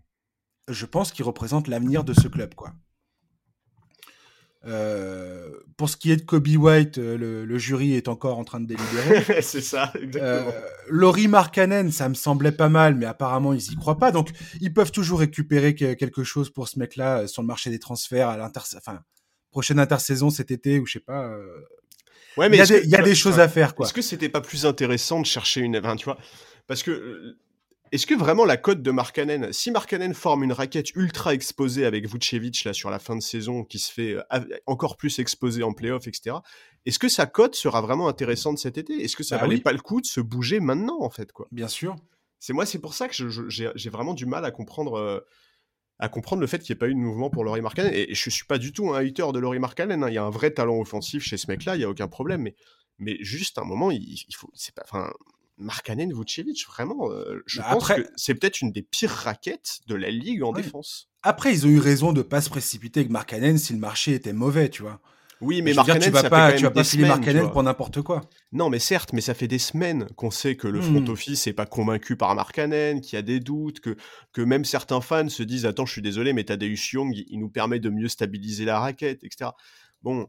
je pense qu'il représente l'avenir de ce club, quoi. Euh, pour ce qui est de Kobe White, euh, le, jury est encore en train de délibérer. [LAUGHS] c'est ça, exactement. Euh, Laurie Markkanen, ça me semblait pas mal, mais apparemment ils y croient pas. Donc ils peuvent toujours récupérer quelque chose pour ce mec-là sur le marché des transferts à l'inter, enfin prochaine intersaison cet été ou je sais pas. Ouais, mais il y a, des, choses à faire, quoi. Est-ce que c'était pas plus intéressant de chercher une, enfin, tu vois, parce que est-ce que vraiment la cote de Markkanen, si Markkanen forme une raquette ultra exposée avec Vucevic là sur la fin de saison, qui se fait euh, encore plus exposé en playoff, etc. Est-ce que sa cote sera vraiment intéressante cet été? Est-ce que ça bah valait pas le coup de se bouger maintenant en fait quoi? Bien sûr. C'est moi, c'est pour ça que j'ai vraiment du mal à comprendre. Euh, à comprendre le fait qu'il n'y ait pas eu de mouvement pour Laurie Markkanen. Et, je je suis pas du tout un hater de Laurie Markkanen. Hein. Il y a un vrai talent offensif chez ce mec-là, il y a aucun problème. Mais, mais juste un moment, il, il faut, c'est pas, enfin, Markkanen Vucevic, vraiment, euh, je bah, pense que c'est peut-être une des pires raquettes de la ligue en défense. Après, ils ont eu raison de pas se précipiter avec Markkanen si le marché était mauvais, tu vois. Oui, mais Markkanen, tu vas pas, tu vas pas filer Markkanen pour n'importe quoi. Non, mais certes, mais ça fait des semaines qu'on sait que le front hmm. office n'est pas convaincu par Markkanen, qu'il y a des doutes, que, que même certains fans se disent Attends, je suis désolé, mais Tadeusz Young, il nous permet de mieux stabiliser la raquette, etc. Bon,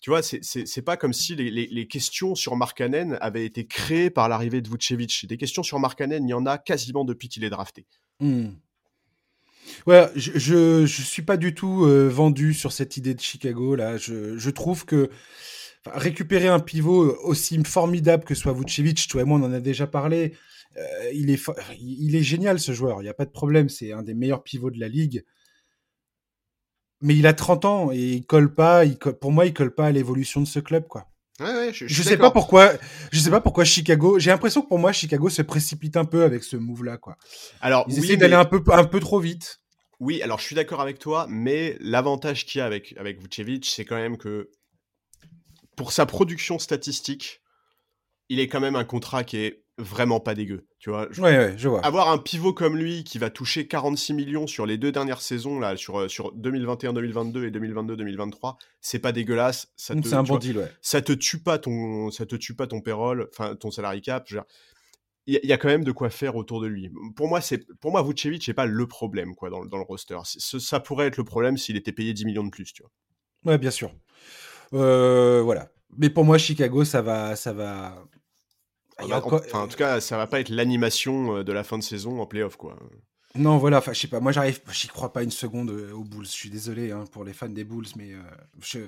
tu vois, c'est pas comme si les, questions sur Markkanen avaient été créées par l'arrivée de Vucevic. Des questions sur Markkanen, il y en a quasiment depuis qu'il est drafté. Hmm. Ouais, je, je, suis pas du tout euh, vendu sur cette idée de Chicago là. Je, trouve que récupérer un pivot aussi formidable que soit Vucevic, toi et moi on en a déjà parlé. Euh, il est il est génial ce joueur. Il n'y a pas de problème. C'est un des meilleurs pivots de la ligue mais il a 30 ans et il colle pas. Il pour moi, il colle pas à l'évolution de ce club, quoi. Ouais, ouais, je, je sais pas pourquoi. Je sais pas pourquoi Chicago. J'ai l'impression que pour moi, Chicago se précipite un peu avec ce move-là, quoi. Alors, ils essaient d'aller un peu, un peu trop vite. Oui, alors je suis d'accord avec toi, mais l'avantage qu'il y a avec avec Vucevic, c'est quand même que pour sa production statistique, il est quand même un contrat qui est vraiment pas dégueu. Tu vois, ouais, ouais, je vois. Avoir un pivot comme lui qui va toucher 46 millions sur les deux dernières saisons, là, sur, euh, sur 2021-2022 et 2022-2023, c'est pas dégueulasse. C'est un bon deal, ouais. Ça te tue pas ton, ça te tue pas ton payroll, enfin ton salary cap. il y, a quand même de quoi faire autour de lui. Pour moi, c'est pour moi Vucevic n'est pas le problème quoi dans, dans le roster. Ça pourrait être le problème s'il était payé 10 millions de plus, tu vois. Ouais, bien sûr. Euh, voilà. Mais pour moi, Chicago, ça va, ça va. En, en, tout cas, ça va pas être l'animation euh, de la fin de saison en playoff, quoi. Non, voilà, enfin, je sais pas, moi j'arrive, j'y crois pas une seconde euh, aux Bulls. Je suis désolé hein, pour les fans des Bulls, mais euh, je,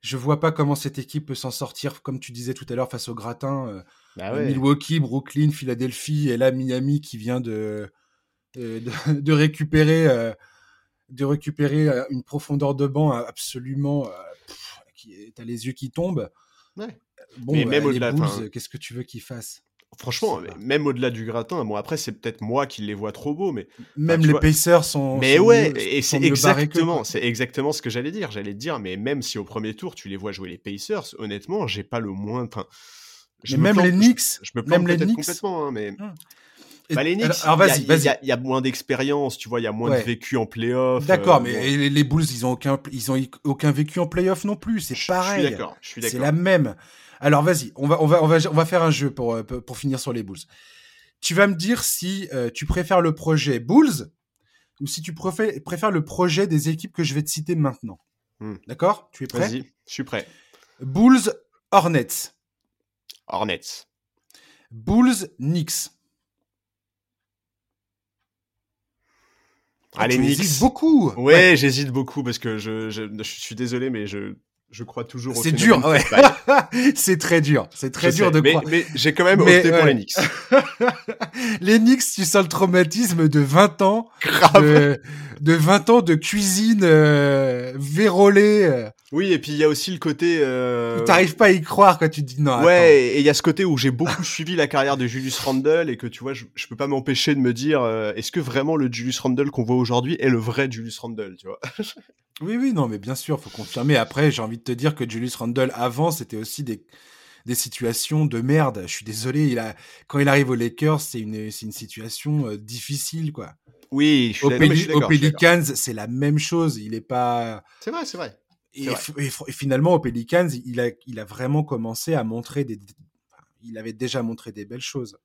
je vois pas comment cette équipe peut s'en sortir, comme tu disais tout à l'heure, face au gratin. Bah Milwaukee, Brooklyn, Philadelphie, et là Miami qui vient de, [LAUGHS] de, récupérer, de récupérer une profondeur de banc absolument. qui T'as les yeux qui tombent. Ouais. Bon, mais même au-delà, qu'est-ce que tu veux qu'ils fassent? Franchement, même au-delà du gratin, bon après c'est peut-être moi qui les vois trop beaux, mais même les Pacers sont. Mais ouais, et c'est exactement, c'est exactement ce que j'allais dire. J'allais dire, mais même si au premier tour tu les vois jouer les Pacers, honnêtement, j'ai pas le moins. Enfin, même les Knicks, je, me plante même les complètement, hein, mais. Hum. Bah, les Knicks, il y, a moins d'expérience, tu vois, il y a moins de vécu en playoff. D'accord, euh, mais les, Bulls, ils ont aucun, ils ont aucun vécu en playoff non plus. C'est pareil. Je suis d'accord. C'est la même. Alors vas-y, on va, on, va, on, va, on va faire un jeu pour, euh, pour finir sur les Bulls. Tu vas me dire si euh, tu préfères le projet Bulls ou si tu préfères, le projet des équipes que je vais te citer maintenant. Hmm. D'accord? Tu es prêt? Vas-y, je suis prêt. Bulls Hornets. Hornets. Bulls Knicks. Ah, Allez, Knicks. beaucoup. Ouais, j'hésite beaucoup parce que je, je, je, suis désolé, mais je, je crois toujours C'est dur, ouais. [LAUGHS] c'est très dur. C'est très dur de mais, croire. Mais j'ai quand même opté pour les Knicks. les Knicks, tu sens le traumatisme de 20 ans. Grave. De, 20 ans de cuisine euh, vérolée. Oui, et puis il y a aussi le côté. Euh... T'arrives pas à y croire quand tu dis non. Ouais, et il y a ce côté où j'ai beaucoup [LAUGHS] suivi la carrière de Julius Randle et que tu vois, je, je peux pas m'empêcher de me dire, euh, est-ce que vraiment le Julius Randle qu'on voit aujourd'hui est le vrai Julius Randle, tu vois? [LAUGHS] Oui, oui, non, mais bien sûr, faut confirmer. Après, j'ai envie de te dire que Julius Randle, avant, c'était aussi des, des situations de merde. Je suis désolé, il a, quand il arrive aux Lakers, c'est une, une situation euh, difficile, quoi. Oui, je suis au, au Pelicans, c'est la même chose. Il est pas. C'est vrai, c'est vrai. Et, finalement, au Pelicans, il a, il a vraiment commencé à montrer des. Il avait déjà montré des belles choses.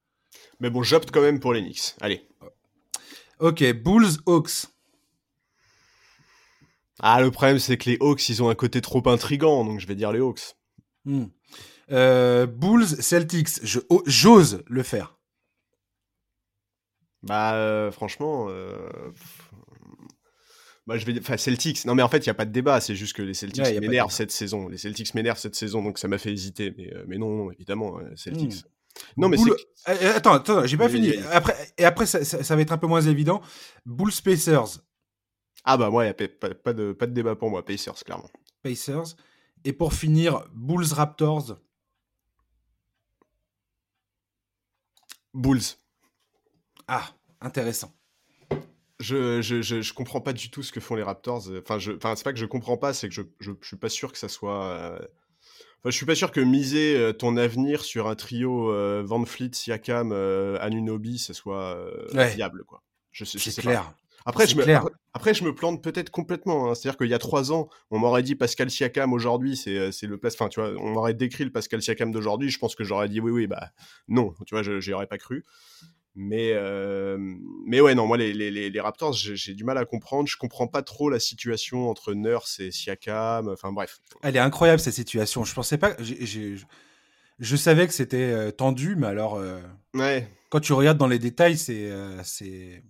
Mais bon, j'opte quand même pour les Knicks. Allez. Ok, Bulls Hawks. Ah, le problème, c'est que les Hawks, ils ont un côté trop intrigant, donc je vais dire les Hawks. Hmm. Euh, Bulls, Celtics, j'ose le faire. Bah, euh, franchement, euh, bah, je vais, enfin, Celtics. Non, mais en fait, il n'y a pas de débat. C'est juste que les Celtics m'énervent cette saison. Les Celtics m'énervent cette saison, donc ça m'a fait hésiter. Mais, mais non, évidemment, Celtics. Hmm. Non, mais Attends, attends, j'ai pas fini. Après, et après, ça, ça, va être un peu moins évident. Bulls Pacers. Ah bah ouais, pas, pas, de, pas de débat pour moi, Pacers, clairement. Pacers. Et pour finir, Bulls Raptors. Bulls. Ah, intéressant. Je, je, je, comprends pas du tout ce que font les Raptors. Enfin, je, enfin c'est pas que je comprends pas, c'est que je, je, suis pas sûr que ça soit. Euh, enfin, je suis pas sûr que miser euh, ton avenir sur un trio euh, Van Fleet, Siakam, Anunobi, ça soit viable, quoi. Je, c'est clair. Après, je me, après, je me plante peut-être complètement. Hein. C'est-à-dire qu'il y a trois ans, on m'aurait dit Pascal Siakam aujourd'hui, c'est, euh, le place. Enfin, tu vois, on m'aurait décrit le Pascal Siakam d'aujourd'hui. Je pense que j'aurais dit oui, oui, bah non. Tu vois, je n'y aurais pas cru. Mais, euh, mais ouais, non, moi, les, les, les Raptors, j'ai du mal à comprendre. Je comprends pas trop la situation entre Nurse et Siakam. Enfin, bref. Elle est incroyable, cette situation. Je pensais pas. je savais que c'était euh, tendu, mais alors. ouais. Quand tu regardes dans les détails, c'est. c'est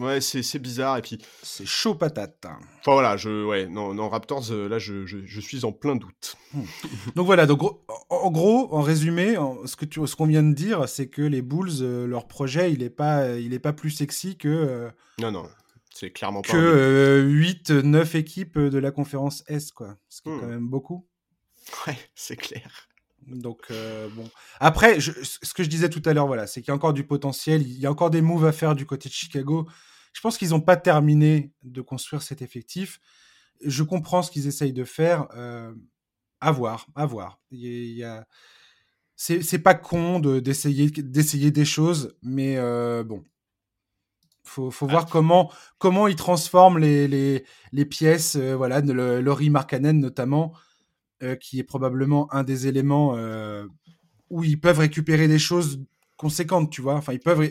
Ouais, c'est bizarre et puis c'est chaud patate. Enfin voilà, je ouais, non, non Raptors euh, là je, je, suis en plein doute. Hmm. donc voilà, donc en gros, en résumé, tu ce qu'on vient de dire, c'est que les Bulls euh, leur projet, il est pas il est pas plus sexy que euh, Non non, c'est clairement pas que 8 9 équipes de la conférence S quoi. Ce qui est quand hmm. même beaucoup. Ouais, c'est clair. Donc bon. Après, ce que je disais tout à l'heure, voilà, c'est qu'il y a encore du potentiel, il y a encore des moves à faire du côté de Chicago. Je pense qu'ils n'ont pas terminé de construire cet effectif. Je comprends ce qu'ils essayent de faire. Euh, à voir, à voir. Il y a... C'est pas con d'essayer d'essayer des choses, mais euh, bon, faut, faut voir comment comment ils transforment les, les, les pièces. Euh, voilà, le, Laurie Markkanen notamment, euh, qui est probablement un des éléments où ils peuvent récupérer des choses conséquentes, tu vois. Enfin, ils peuvent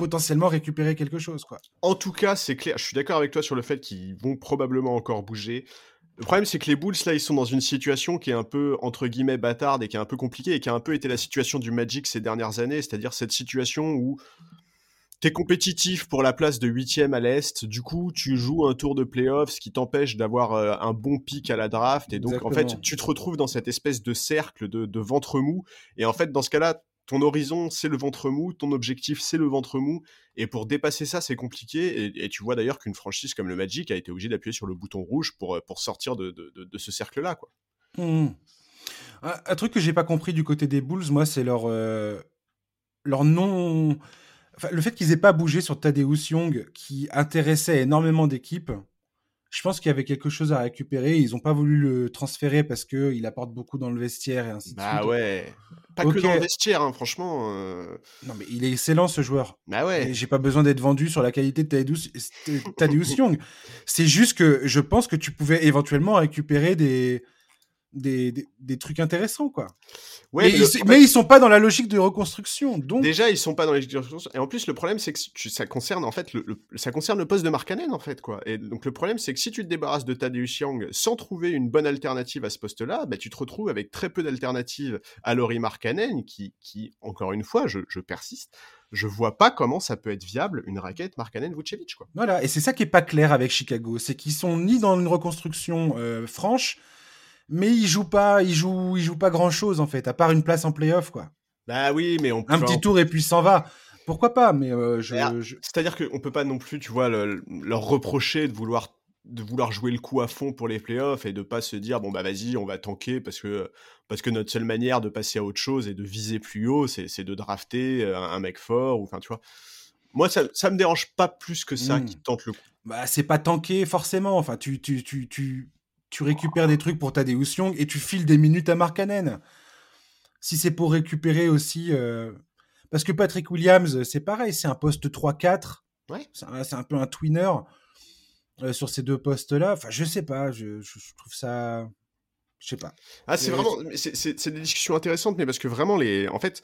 potentiellement récupérer quelque chose, quoi. En tout cas, c'est clair. Je suis d'accord avec toi sur le fait qu'ils vont probablement encore bouger. Le problème, c'est que les Bulls, là, ils sont dans une situation qui est un peu, entre guillemets, bâtarde et qui est un peu compliquée et qui a un peu été la situation du Magic ces dernières années, c'est-à-dire cette situation où t'es compétitif pour la place de huitième à l'Est, du coup, tu joues un tour de playoffs, ce qui t'empêche d'avoir euh, un bon pic à la draft, et donc, en fait, tu te retrouves dans cette espèce de cercle de, de ventre mou, et en fait, dans ce cas-là, ton horizon, c'est le ventre mou, ton objectif, c'est le ventre mou. Et pour dépasser ça, c'est compliqué. Et, tu vois d'ailleurs qu'une franchise comme le Magic a été obligée d'appuyer sur le bouton rouge pour, euh, pour sortir de, de, ce cercle-là. Mmh. Un, truc que j'ai pas compris du côté des Bulls, moi, c'est leur, euh, leur non. Le fait qu'ils aient pas bougé sur Tadeusz Young, qui intéressait énormément d'équipes. Je pense qu'il y avait quelque chose à récupérer. Ils n'ont pas voulu le transférer parce qu'il apporte beaucoup dans le vestiaire et ainsi de bah suite. Bah ouais. Pas que dans le vestiaire, hein, franchement. Euh. Non, mais il est excellent ce joueur. Bah ouais. J'ai pas besoin d'être vendu sur la qualité de Tadeusz Young. C'est juste que je pense que tu pouvais éventuellement récupérer des, des, des, trucs intéressants, quoi. Ouais, mais, ils, sont pas dans la logique de reconstruction. Donc... Déjà, ils sont pas dans la logique de reconstruction. Et en plus, le problème, c'est que ça concerne, en fait, le, ça concerne le poste de Markkanen, en fait, quoi. Et donc, le problème, c'est que si tu te débarrasses de Tadeusz Young sans trouver une bonne alternative à ce poste-là, bah, tu te retrouves avec très peu d'alternatives à Laurie Markkanen, qui, qui, encore une fois, je, je persiste, je vois pas comment ça peut être viable une raquette Markkanen-Vucevic, quoi. Voilà, et c'est ça qui est pas clair avec Chicago, c'est qu'ils sont ni dans une reconstruction euh, franche, mais il joue pas, il joue, il joue pas grand chose en fait, à part une place en playoff quoi. Bah oui, mais on un petit tour et puis s'en va. Pourquoi pas Mais euh, je, c'est-à-dire qu'on peut pas non plus, tu vois, leur reprocher de vouloir de vouloir jouer le coup à fond pour les playoffs et de pas se dire bon bah vas-y on va tanker parce que parce que notre seule manière de passer à autre chose et de viser plus haut c'est de drafter euh, un, mec fort ou enfin tu vois moi ça ça me dérange pas plus que ça qui hmm. tente le coup bah c'est pas tanker forcément enfin tu tu tu tu tu récupères des trucs pour Tadeusz Young et tu files des minutes à Markkanen. Si c'est pour récupérer aussi... Euh, parce que Patrick Williams, c'est pareil, c'est un poste 3-4. Ouais. C'est un, peu un twinner euh, sur ces deux postes-là. Enfin, je sais pas, je, trouve ça... Je sais pas. Ah, c'est vraiment... C'est des discussions intéressantes, mais parce que vraiment, les... en fait,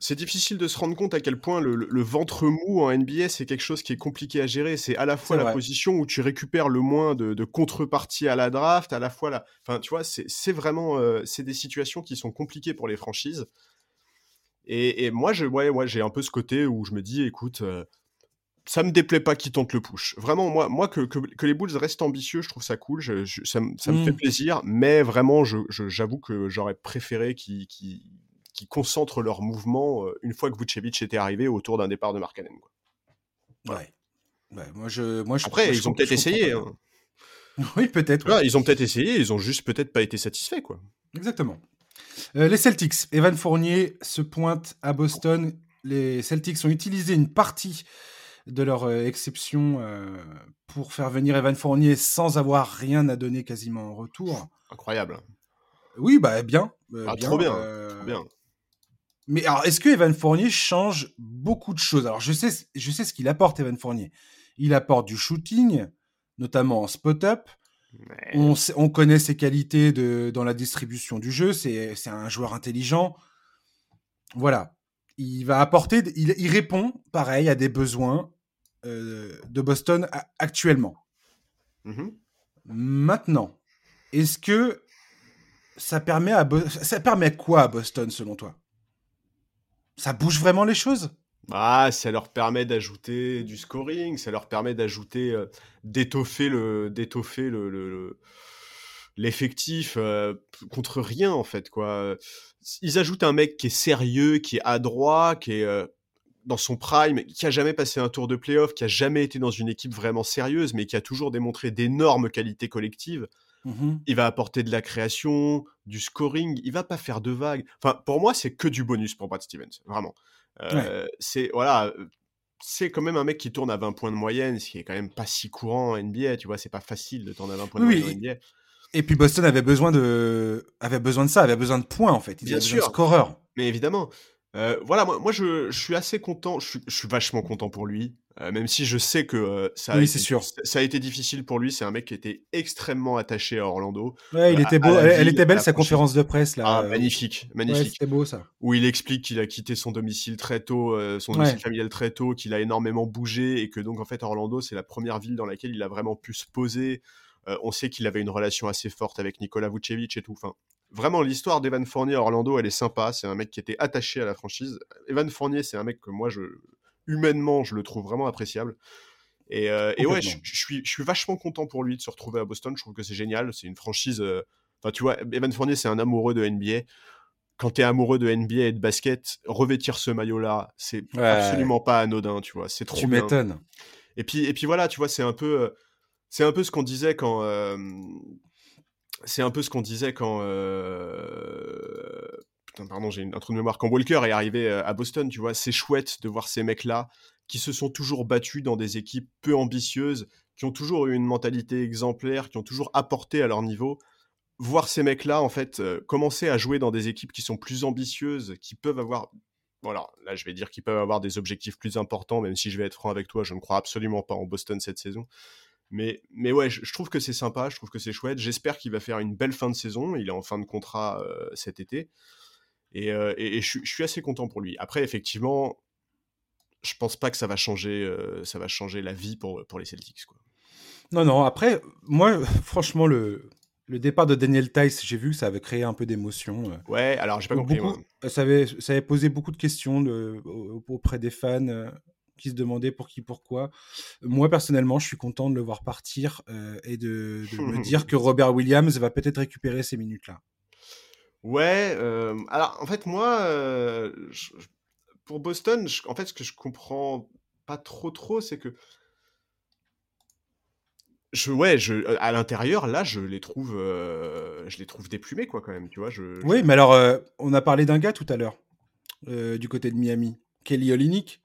c'est difficile de se rendre compte à quel point le, ventre mou en NBA, c'est quelque chose qui est compliqué à gérer. C'est à la fois la position où tu récupères le moins de, de contrepartie à la draft, à la fois la... Enfin, tu vois, c'est vraiment... Euh, c'est des situations qui sont compliquées pour les franchises. Et, moi, je, ouais, ouais, j'ai un peu ce côté où je me dis, écoute, euh, ça me déplaît pas qu'ils tentent le push. Vraiment, moi, moi que, que, les Bulls restent ambitieux, je trouve ça cool. ça, me fait mmh. plaisir. Mais vraiment, j'avoue que j'aurais préféré qu'ils qui concentrent leur mouvement euh, une fois que Vucevic était arrivé autour d'un départ de Markkanen. Ouais. moi je, moi je, Après, ils ont peut-être essayé. Hein. [LAUGHS] Oui, peut-être. Ils ont peut-être essayé, ils ont juste peut-être pas été satisfaits. quoi. Exactement. Euh, les Celtics, Evan Fournier se pointe à Boston. Les Celtics ont utilisé une partie de leur euh, exception pour faire venir Evan Fournier sans avoir rien à donner quasiment en retour. Incroyable. Oui, bah bien. Ah, trop bien. Trop bien. Mais alors, est-ce que Evan Fournier change beaucoup de choses? Alors, je sais, je sais ce qu'il apporte, Evan Fournier. Il apporte du shooting, notamment en spot-up. On, on, connaît ses qualités de, dans la distribution du jeu. C'est un joueur intelligent. Voilà. Il va apporter. Il, il répond, pareil, à des besoins euh, de Boston actuellement. Mm-hmm. Maintenant, est-ce que ça permet à ça permet quoi à Boston selon toi? Ça bouge vraiment les choses? Ah, ça leur permet d'ajouter du scoring, ça leur permet d'ajouter, euh, d'étoffer le, d'étoffer le, l'effectif euh, contre rien en fait quoi. Ils ajoutent un mec qui est sérieux, qui est adroit, qui est euh, dans son prime, qui a jamais passé un tour de playoff, qui a jamais été dans une équipe vraiment sérieuse, mais qui a toujours démontré d'énormes qualités collectives. Mmh il va apporter de la création, du scoring, il va pas faire de vagues. Enfin, pour moi, c'est que du bonus pour Brad Stevens, vraiment. Euh, c'est voilà, c'est quand même un mec qui tourne à 20 points de moyenne, ce qui est quand même pas si courant en NBA, tu vois, c'est pas facile de tourner à 20 points de moyenne en NBA. Et puis Boston avait besoin de avait besoin de ça, avait besoin de points en fait, il Bien sûr. scoreur. Mais évidemment. Euh, voilà, moi, moi je, je, suis assez content, je suis vachement content pour lui. Euh, même si je sais que euh, ça, a été, sûr. ça a été difficile pour lui. C'est un mec qui était extrêmement attaché à Orlando. Ouais, il était beau. Elle, était belle sa conférence de presse là. Ah, magnifique, magnifique. c'était beau ça. Où il explique qu'il a quitté son domicile très tôt, son domicile familial très tôt, qu'il a énormément bougé et que donc en fait Orlando c'est la première ville dans laquelle il a vraiment pu se poser. On sait qu'il avait une relation assez forte avec Nikola Vucevic et tout. Enfin, vraiment, l'histoire d'Evan Fournier à Orlando, elle est sympa. C'est un mec qui était attaché à la franchise. Evan Fournier, c'est un mec que moi, je, humainement, je le trouve vraiment appréciable. Et, ouais, je, suis, je suis vachement content pour lui de se retrouver à Boston. Je trouve que c'est génial. C'est une franchise. Enfin, tu vois, Evan Fournier, c'est un amoureux de NBA quand tu es amoureux de NBA et de basket, revêtir ce maillot-là, c'est absolument pas anodin, tu vois. C'est trop Tu m'étonnes. Et puis, et puis voilà, tu vois, c'est un peu, euh, c'est un peu ce qu'on disait quand, euh, c'est un peu ce qu'on disait quand, euh, putain, pardon, j'ai un trou de mémoire. Quand Walker est arrivé à Boston, tu vois, c'est chouette de voir ces mecs-là qui se sont toujours battus dans des équipes peu ambitieuses, qui ont toujours eu une mentalité exemplaire, qui ont toujours apporté à leur niveau voir ces mecs-là, en fait, euh, commencer à jouer dans des équipes qui sont plus ambitieuses, qui peuvent avoir. Voilà, là, je vais dire qu'ils peuvent avoir des objectifs plus importants, même si je vais être franc avec toi, je ne crois absolument pas en Boston cette saison. Mais, mais ouais, je, trouve que c'est sympa, je trouve que c'est chouette. J'espère qu'il va faire une belle fin de saison. Il est en fin de contrat euh, cet été. Et, euh, je, suis assez content pour lui. Après, effectivement, je pense pas que ça va changer, ça va changer la vie pour, pour les Celtics. Quoi. Non, non, après, moi, [LAUGHS] franchement, le, le départ de Daniel Tice, j'ai vu que ça avait créé un peu d'émotion. Euh. Ouais, alors j'ai pas compris. Ça, avait, ça avait posé beaucoup de questions auprès des fans euh, qui se demandaient pour qui, pourquoi. Moi, personnellement, je suis content de le voir partir euh, et de, me [LAUGHS] dire que Robert Williams va peut-être récupérer ces minutes-là. Ouais, alors en fait, moi, pour Boston, en fait, ce que je comprends pas trop trop, c'est que je ouais je euh, à l'intérieur là je les trouve euh, je les trouve déplumés quoi quand même tu vois je, oui mais alors euh, on a parlé d'un gars tout à l'heure du côté de Miami Kelly Olynyk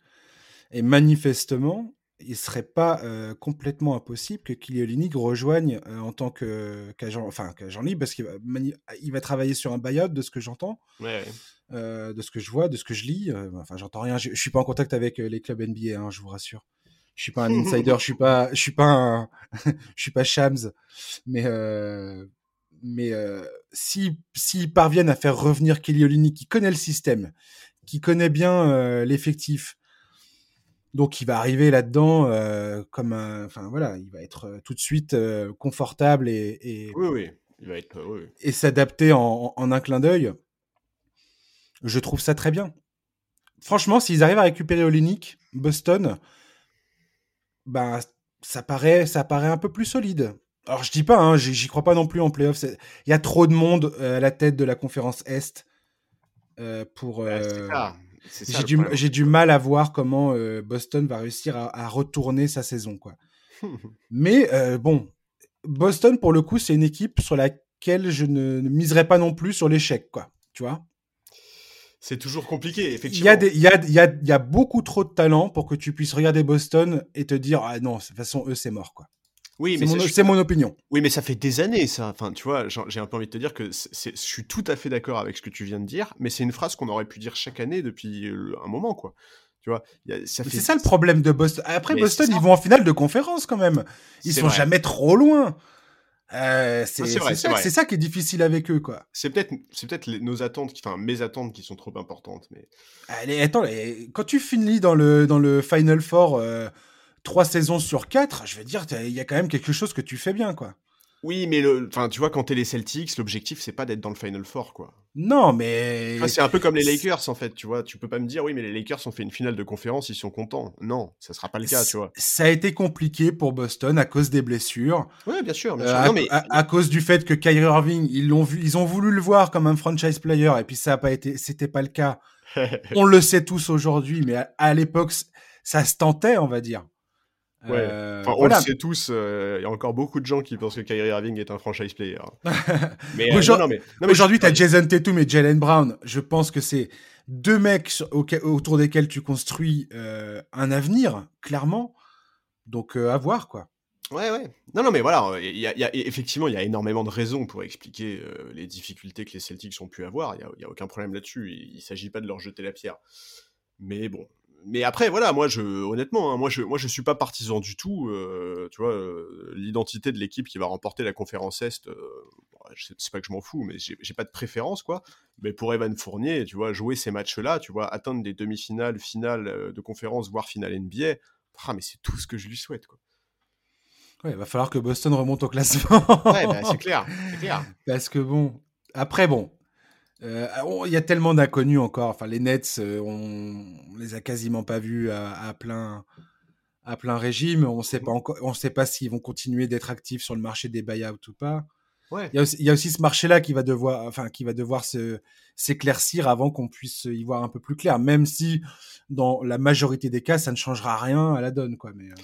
et manifestement il serait pas complètement impossible que Olynyk rejoigne en tant qu'agent enfin qu'agent libre parce qu'il va, il va travailler sur un buyout de ce que j'entends. Ouais, de ce que je vois de ce que je lis enfin j'entends rien. Je, je, suis pas en contact avec les clubs NBA hein, je vous rassure. Je suis pas un insider, je suis pas, je suis pas un, [LAUGHS] je suis pas Shams, mais euh, mais euh, si s'ils parviennent à faire revenir Kelly qui connaît le système, qui connaît bien euh, l'effectif, donc il va arriver là-dedans euh, comme un, enfin voilà, il va être euh, tout de suite euh, confortable et, et, oui oui, il va être oui. et s'adapter en, en, un clin d'œil. Je trouve ça très bien. Franchement, s'ils arrivent à récupérer Olynyk, Boston, bah, ça paraît, ça paraît un peu plus solide. Alors je dis pas, hein, j'y crois pas non plus en playoff. Il y a trop de monde à la tête de la conférence Est pour. Bah, j'ai du, j'ai du mal à voir comment Boston va réussir à, à, retourner sa saison, quoi. [LAUGHS] Mais bon, Boston pour le coup, c'est une équipe sur laquelle je ne, ne miserais pas non plus sur l'échec, quoi. Tu vois c'est toujours compliqué, effectivement. Il y, a il, y a, il, y a, beaucoup trop de talent pour que tu puisses regarder Boston et te dire Ah non, de toute façon, eux, c'est mort. quoi. Oui, mais c'est mon, opinion. Oui, mais ça fait des années, ça. Enfin, tu vois, j'ai un peu envie de te dire que je suis tout à fait d'accord avec ce que tu viens de dire, mais c'est une phrase qu'on aurait pu dire chaque année depuis euh, un moment, quoi. Tu vois, ça fait... C'est ça le problème de Boston. Après, Boston, ils vont en finale de conférence quand même. Ils sont jamais trop loin. Euh, c'est ça, ça, qui est difficile avec eux, quoi. C'est peut-être, c'est peut-être nos attentes, enfin mes attentes qui sont trop importantes, mais. Allez, attends, quand tu finis dans le dans le Final Four euh, trois saisons sur quatre, je veux dire, il y a quand même quelque chose que tu fais bien, quoi. Oui, mais enfin, tu vois, quand t'es les Celtics, l'objectif c'est pas d'être dans le Final Four, quoi. Non, mais c'est un peu comme les Lakers en fait, tu vois. Tu peux pas me dire oui, mais les Lakers ont fait une finale de conférence, ils sont contents. Non, ça sera pas le cas, tu vois. Ça a été compliqué pour Boston à cause des blessures. Oui, bien sûr. Bien euh, sûr. mais... à, cause du fait que Kyrie Irving, ils l'ont vu, ils ont voulu le voir comme un franchise player et puis ça a pas été, c'était pas le cas. [LAUGHS] On le sait tous aujourd'hui, mais à l'époque, ça se tentait, on va dire. Ouais. Euh, on le sait tous, euh, il y a encore beaucoup de gens qui pensent que Kyrie Irving est un franchise player. [LAUGHS] mais, euh, aujourd'hui, tu as Jason Tatum et Jalen Brown. Je pense que c'est deux mecs autour desquels tu construis un avenir, clairement. Donc, à voir, quoi. Ouais, ouais. Non, non, mais voilà, il y a, effectivement, il y a énormément de raisons pour expliquer les difficultés que les Celtics ont pu avoir. Il n'y a, a, aucun problème là-dessus. Il ne s'agit pas de leur jeter la pierre. Mais bon, mais après, voilà, moi, je, honnêtement, hein, moi, je, moi, je suis pas partisan du tout. Euh, tu vois, euh, l'identité de l'équipe qui va remporter la conférence Est, euh, c'est pas que je m'en fous, mais j'ai pas de préférence, quoi. Mais pour Evan Fournier, tu vois, jouer ces matchs-là, tu vois, atteindre des demi-finales, finales de conférence, voire finale NBA, ah, mais c'est tout ce que je lui souhaite, quoi. Ouais, il va falloir que Boston remonte au classement. ouais, bah, c'est clair, clair. [LAUGHS] Parce que bon, après bon, euh, il y a tellement d'inconnus encore. Enfin, les Nets, euh, on, les a quasiment pas vus à, plein, à plein régime. On sait pas encore, on sait pas s'ils vont continuer d'être actifs sur le marché des buyouts ou pas. Ouais. Il, y a aussi, il y a aussi ce marché-là qui va devoir, enfin, qui va devoir se, s'éclaircir avant qu'on puisse y voir un peu plus clair. Même si, dans la majorité des cas, ça ne changera rien à la donne, quoi. Mais euh,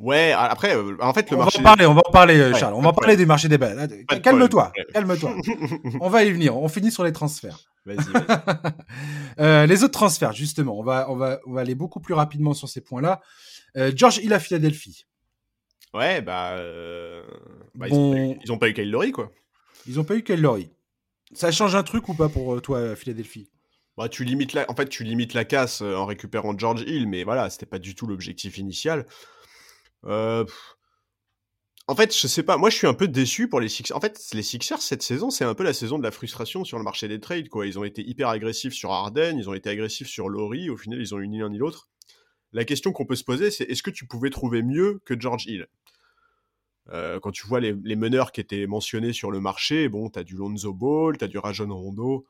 Ouais, après, euh, en fait, le on marché. Va en parler, on va en parler, euh, Charles. on va parler des marchés des balles. Calme-toi, calme-toi. [LAUGHS] on va y venir. On finit sur les transferts. Vas-y. [LAUGHS] euh, les autres transferts, justement, on va, on va, on va aller beaucoup plus rapidement sur ces points-là. Euh, George Hill à Philadelphie. Ouais, bah, euh... bah ils, ont eu, ils, ont pas eu, Kyle Lowry, quoi. Ils ont pas eu Kyle Lowry. Ça change un truc ou pas pour toi, Philadelphie? Bah, tu limites la... En fait, tu limites la casse en récupérant George Hill, mais voilà, c'était pas du tout l'objectif initial. Euh, en fait, je sais pas. Moi, je suis un peu déçu pour les Sixers. En fait, les Sixers cette saison, c'est un peu la saison de la frustration sur le marché des trades. Quoi, ils ont été hyper agressifs sur Harden, ils ont été agressifs sur Laurie. Au final, ils ont eu ni l'un ni l'autre. La question qu'on peut se poser, c'est est-ce que tu pouvais trouver mieux que George Hill? Euh, quand tu vois les, meneurs qui étaient mentionnés sur le marché, bon, t'as du Lonzo Ball, t'as du Rajon Rondo,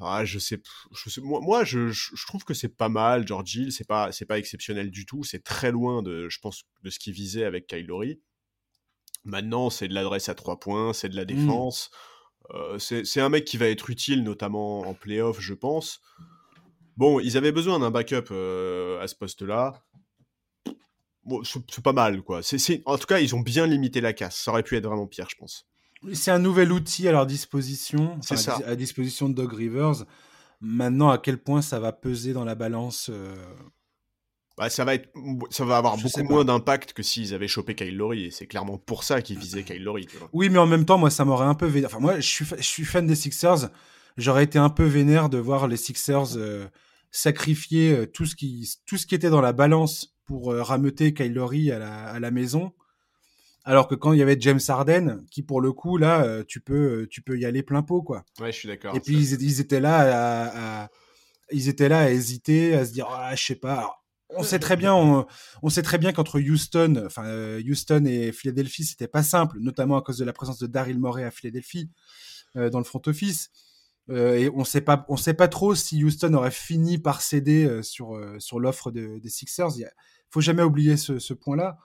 ah, je sais, je sais moi, moi je, je, trouve que c'est pas mal. George Hill, c'est pas, c'est pas exceptionnel du tout. C'est très loin de, je pense, de ce qu'il visait avec Kyle Maintenant, c'est de l'adresse à trois points, c'est de la mmh. défense. Euh, c'est un mec qui va être utile, notamment en playoff, je pense. Bon, ils avaient besoin d'un backup euh, à ce poste-là. Bon, c'est pas mal, quoi. c'est En tout cas, ils ont bien limité la casse. Ça aurait pu être vraiment pire, je pense. C'est un nouvel outil à leur disposition, à, à disposition de Dog Rivers. Maintenant, à quel point ça va peser dans la balance euh, bah, ça va être, ça va avoir beaucoup moins d'impact que s'ils avaient chopé Kyle Lowry. Et c'est clairement pour ça qu'ils visaient Kyle Lowry. Oui, mais en même temps, moi, ça m'aurait un peu vénère. Enfin, moi, je suis, je suis fan des Sixers. J'aurais été un peu vénère de voir les Sixers euh, sacrifier euh, tout ce qui, tout ce qui était dans la balance pour rameuter Kyle Lowry à la, à la maison alors que quand il y avait James Harden, qui pour le coup là, euh, tu peux, euh, tu peux y aller plein pot quoi. Ouais, je suis d'accord. Et puis ils, étaient là à, ils étaient là à hésiter, à se dire ah je sais pas. on sait très bien, on, sait très bien qu'entre Houston, enfin euh, Houston et Philadelphie, c'était pas simple, notamment à cause de la présence de Daryl Morey à Philadelphie dans le front office. et on sait pas, on sait pas trop si Houston aurait fini par céder sur sur l'offre des Sixers. Il faut jamais oublier ce, ce point-là.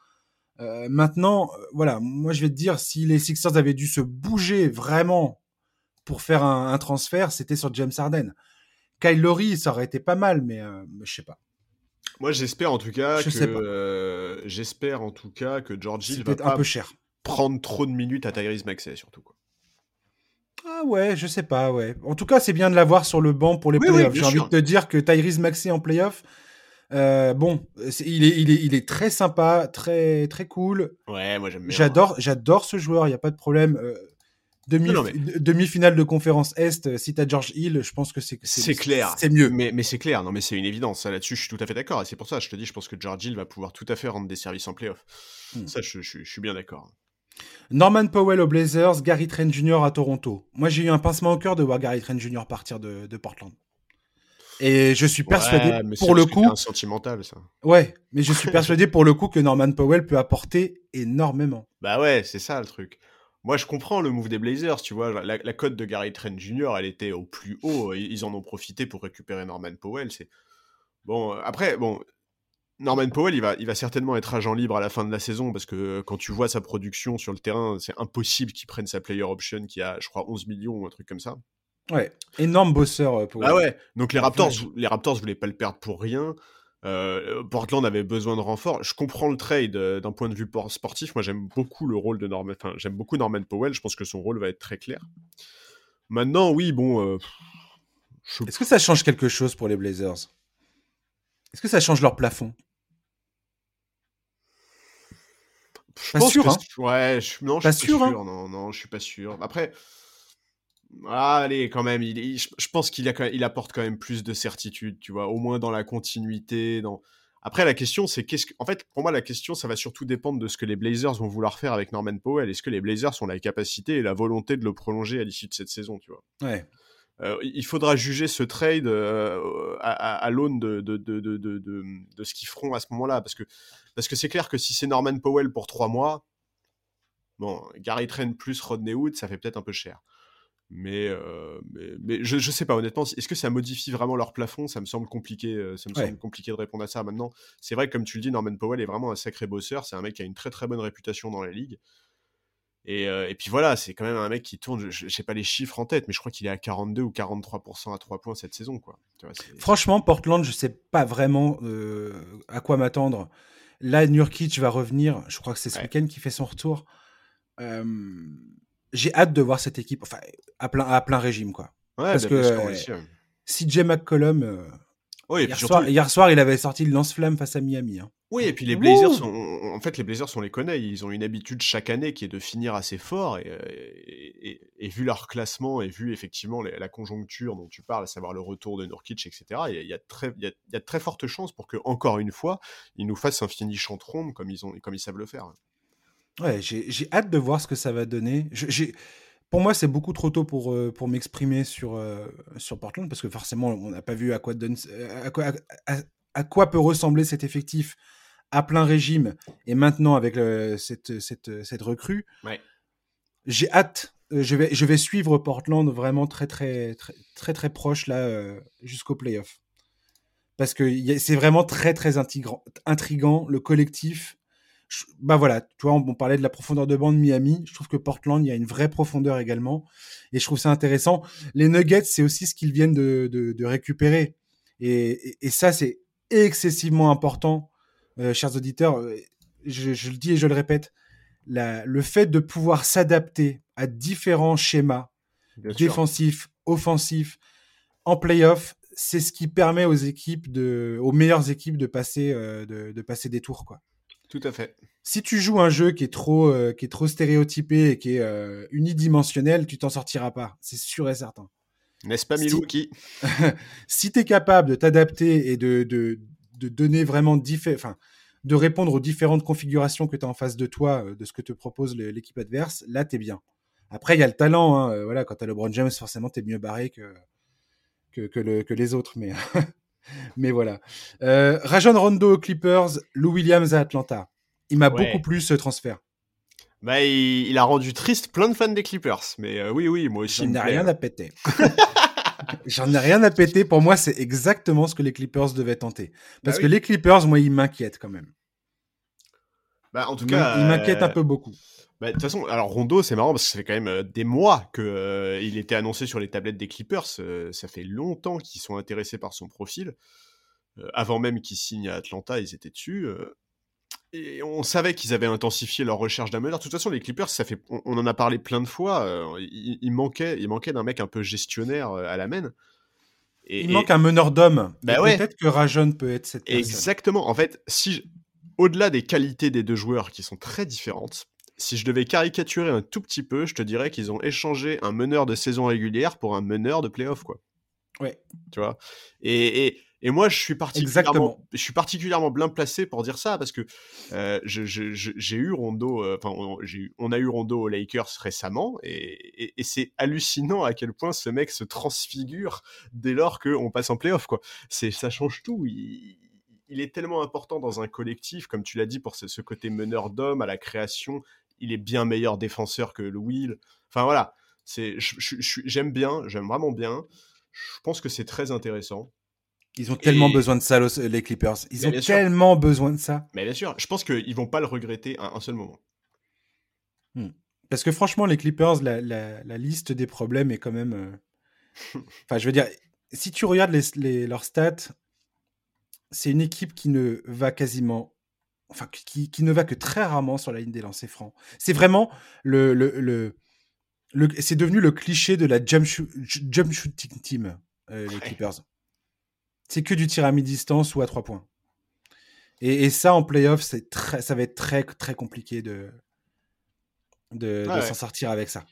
Euh, maintenant, euh, voilà, moi je vais te dire, si les Sixers avaient dû se bouger vraiment pour faire un, transfert, c'était sur James Harden. Kyle Lowry, ça aurait été pas mal, mais, euh, je sais pas. Moi j'espère en tout cas que j'espère en tout cas que George Hill va pas un peu cher. prendre trop de minutes à Tyrese Maxey surtout quoi. Ah ouais, je sais pas, ouais. En tout cas, c'est bien de l'avoir sur le banc pour les playoffs. J'ai envie de te dire que Tyrese Maxey en playoff, euh, bon, il est, il, est, il est très sympa, très, très cool. Ouais, moi j'aime bien. J'adore, j'adore ce joueur, il n'y a pas de problème. Euh, demi, Demi-finale de conférence Est, euh, si t'as George Hill, je pense que c'est c'est clair. C'est mieux. Mais, mais c'est clair, non mais c'est une évidence. Là-dessus, je suis tout à fait d'accord. Et c'est pour ça, je te dis, je pense que George Hill va pouvoir tout à fait rendre des services en playoff. Hmm. Ça, je, je, suis bien d'accord. Norman Powell aux Blazers, Gary Trent Jr. à Toronto. Moi, j'ai eu un pincement au cœur de voir Gary Trent Jr. partir de, de Portland. Et je suis persuadé, pour le coup, sentimental ça. Ouais, mais je suis persuadé pour le coup que Norman Powell peut apporter énormément. Bah ouais, c'est ça le truc. Moi, je comprends le move des Blazers, tu vois. La, cote de Gary Trent Jr., elle était au plus haut. Ils en ont profité pour récupérer Norman Powell. C'est bon. Après, bon, Norman Powell, il va, il va certainement être agent libre à la fin de la saison parce que quand tu vois sa production sur le terrain, c'est impossible qu'il prenne sa player option qui a, je crois, 11 millions ou un truc comme ça. Ouais, énorme bosseur. Euh, pour... Ah ouais, donc les Raptors, les Raptors voulaient pas le perdre pour rien. Euh, Portland avait besoin de renfort. Je comprends le trade euh, d'un point de vue sportif. Moi, j'aime beaucoup le rôle de Norman. Enfin, j'aime beaucoup Norman Powell. Je pense que son rôle va être très clair. Maintenant, oui, bon. Est-ce que ça change quelque chose pour les Blazers? Est-ce que ça change leur plafond? Je pas pense sûr, que hein Ouais, je... non, je suis pas sûr. Hein non, non, je suis pas sûr. Après, ah, allez, quand même, il, je pense qu'il il apporte quand même plus de certitude, tu vois, au moins dans la continuité. Dans... Après, la question, c'est qu'est-ce que. En fait, pour moi, la question, ça va surtout dépendre de ce que les Blazers vont vouloir faire avec Norman Powell. Est-ce que les Blazers ont la capacité et la volonté de le prolonger à l'issue de cette saison, tu vois? Ouais. euh, il faudra juger ce trade euh, à, l'aune de, de, de, de, ce qu'ils feront à ce moment-là. Parce que parce que c'est clair que si c'est Norman Powell pour trois mois, bon, Gary Trent plus Rodney Hood, ça fait peut-être un peu cher. Mais, euh, mais, je, je sais pas honnêtement, est-ce que ça modifie vraiment leur plafond? Ça me semble compliqué. ça me semble compliqué de répondre à ça maintenant. C'est vrai que comme tu le dis, Norman Powell est vraiment un sacré bosseur. C'est un mec qui a une très très bonne réputation dans la ligue. Euh, et, puis voilà, c'est quand même un mec qui tourne, je sais pas les chiffres en tête, mais je crois qu'il est à 42 ou 43% à 3 points cette saison. Quoi. Franchement, Portland, je sais pas vraiment euh, à quoi m'attendre. Là, Nurkic va revenir, je crois que c'est ce week-end qui fait son retour. J'ai hâte de voir cette équipe enfin, à, plein, à plein régime. Quoi. Parce que si Jay McCollum, euh, hier, soir, hier, soir, il avait sorti le lance-flamme face à Miami. Hein. Oui, et puis les Blazers, sont, en fait, les Blazers, on les connaît. Ils ont une habitude chaque année qui est de finir assez fort. Et, euh, et, vu leur classement et vu effectivement la conjoncture dont tu parles, à savoir le retour de Nurkic, etc., il y a, très, il y a, de très fortes chances pour que, encore une fois, ils nous fassent un finish en trombe comme ils, ont, comme ils savent le faire. Ouais, j'ai hâte de voir ce que ça va donner. pour moi, c'est beaucoup trop tôt pour, euh, pour m'exprimer sur, euh, sur Portland, parce que forcément, on n'a pas vu à quoi, donne, à, quoi, à quoi peut ressembler cet effectif à plein régime et maintenant avec cette, cette, cette, recrue, j'ai hâte. Euh, je vais, je vais suivre Portland vraiment très très très très, très proche là jusqu'au playoff. Parce que c'est vraiment très très intrigant, le collectif. Bah voilà, tu vois, on, parlait de la profondeur de bande Miami. Je trouve que Portland, il y a une vraie profondeur également. Et je trouve ça intéressant. Les Nuggets, c'est aussi ce qu'ils viennent de, de, récupérer. et, et ça, c'est excessivement important euh, chers auditeurs, euh, je, le dis et je le répète, le fait de pouvoir s'adapter à différents schémas défensifs, offensifs, en playoff, c'est ce qui permet aux équipes de, aux meilleures équipes de passer, euh, de, passer des tours, quoi. Tout à fait. Si tu joues un jeu qui est trop, qui est trop stéréotypé et qui est unidimensionnel, tu t'en sortiras pas. C'est sûr et certain. N'est-ce pas, Milwaukee Si, [LAUGHS] si tu es capable de t'adapter et de, de donner vraiment enfin, de répondre aux différentes configurations que tu as en face de toi, euh, de ce que te propose l'équipe adverse, là, tu es bien. Après, il y a le talent. Hein, euh, voilà, quand tu as LeBron James, forcément, tu es mieux barré que, que, le, que les autres. Mais, [LAUGHS] mais voilà. Euh, Rajon Rondo aux Clippers, Lou Williams à Atlanta. Il m'a beaucoup plu ce transfert. Bah, il, a rendu triste plein de fans des Clippers. Mais oui, oui, moi aussi. Il n'a rien à péter. [LAUGHS] J'en ai rien à péter. Pour moi, c'est exactement ce que les Clippers devaient tenter. Parce bah que les Clippers, moi, ils m'inquiètent quand même. Bah, en tout cas, ils m'inquiètent un peu beaucoup. Bah, de toute façon, alors Rondo, c'est marrant parce que ça fait quand même euh, des mois qu'il euh, il était annoncé sur les tablettes des Clippers. Euh, ça fait longtemps qu'ils sont intéressés par son profil. avant même qu'il signe à Atlanta, ils étaient dessus et on savait qu'ils avaient intensifié leur recherche d'un meneur. De toute façon, les Clippers, ça fait, on, en a parlé plein de fois. Il, manquait, il manquait d'un mec un peu gestionnaire à la main. Et, il manque un meneur d'homme. Bah peut-être que Rajon peut être cette personne. Exactement. En fait, si au-delà des qualités des deux joueurs qui sont très différentes, si je devais caricaturer un tout petit peu, je te dirais qu'ils ont échangé un meneur de saison régulière pour un meneur de playoff, quoi. Ouais. Tu vois? et, et moi, je suis particulièrement, je suis particulièrement bien placé pour dire ça parce que euh, j'ai eu Rondo, euh, enfin, on, a eu Rondo aux Lakers récemment et, c'est hallucinant à quel point ce mec se transfigure dès lors qu'on passe en playoff, quoi. Ça change tout. Il, est tellement important dans un collectif, comme tu l'as dit, pour ce, côté meneur d'homme à la création. Il est bien meilleur défenseur que le Will. Enfin voilà, c'est, j'aime bien, j'aime vraiment bien. Je pense que c'est très intéressant. Ils ont tellement besoin de ça, les Clippers. Ils ont tellement besoin de ça. Mais bien sûr, je pense qu'ils vont pas le regretter un, un seul moment. Hmm. Parce que franchement, les Clippers, la, liste des problèmes est quand même. Euh, [LAUGHS] enfin, je veux dire, si tu regardes les, leurs stats, c'est une équipe qui ne va quasiment. Enfin, qui, ne va que très rarement sur la ligne des lancers francs. C'est vraiment le. le, le, c'est devenu le cliché de la jump, shooting team, euh, les Clippers. C'est que du tir à mi-distance ou à trois points. Et, ça, en playoff, c'est très, ça va être très, très compliqué de, de, s'en sortir avec ça.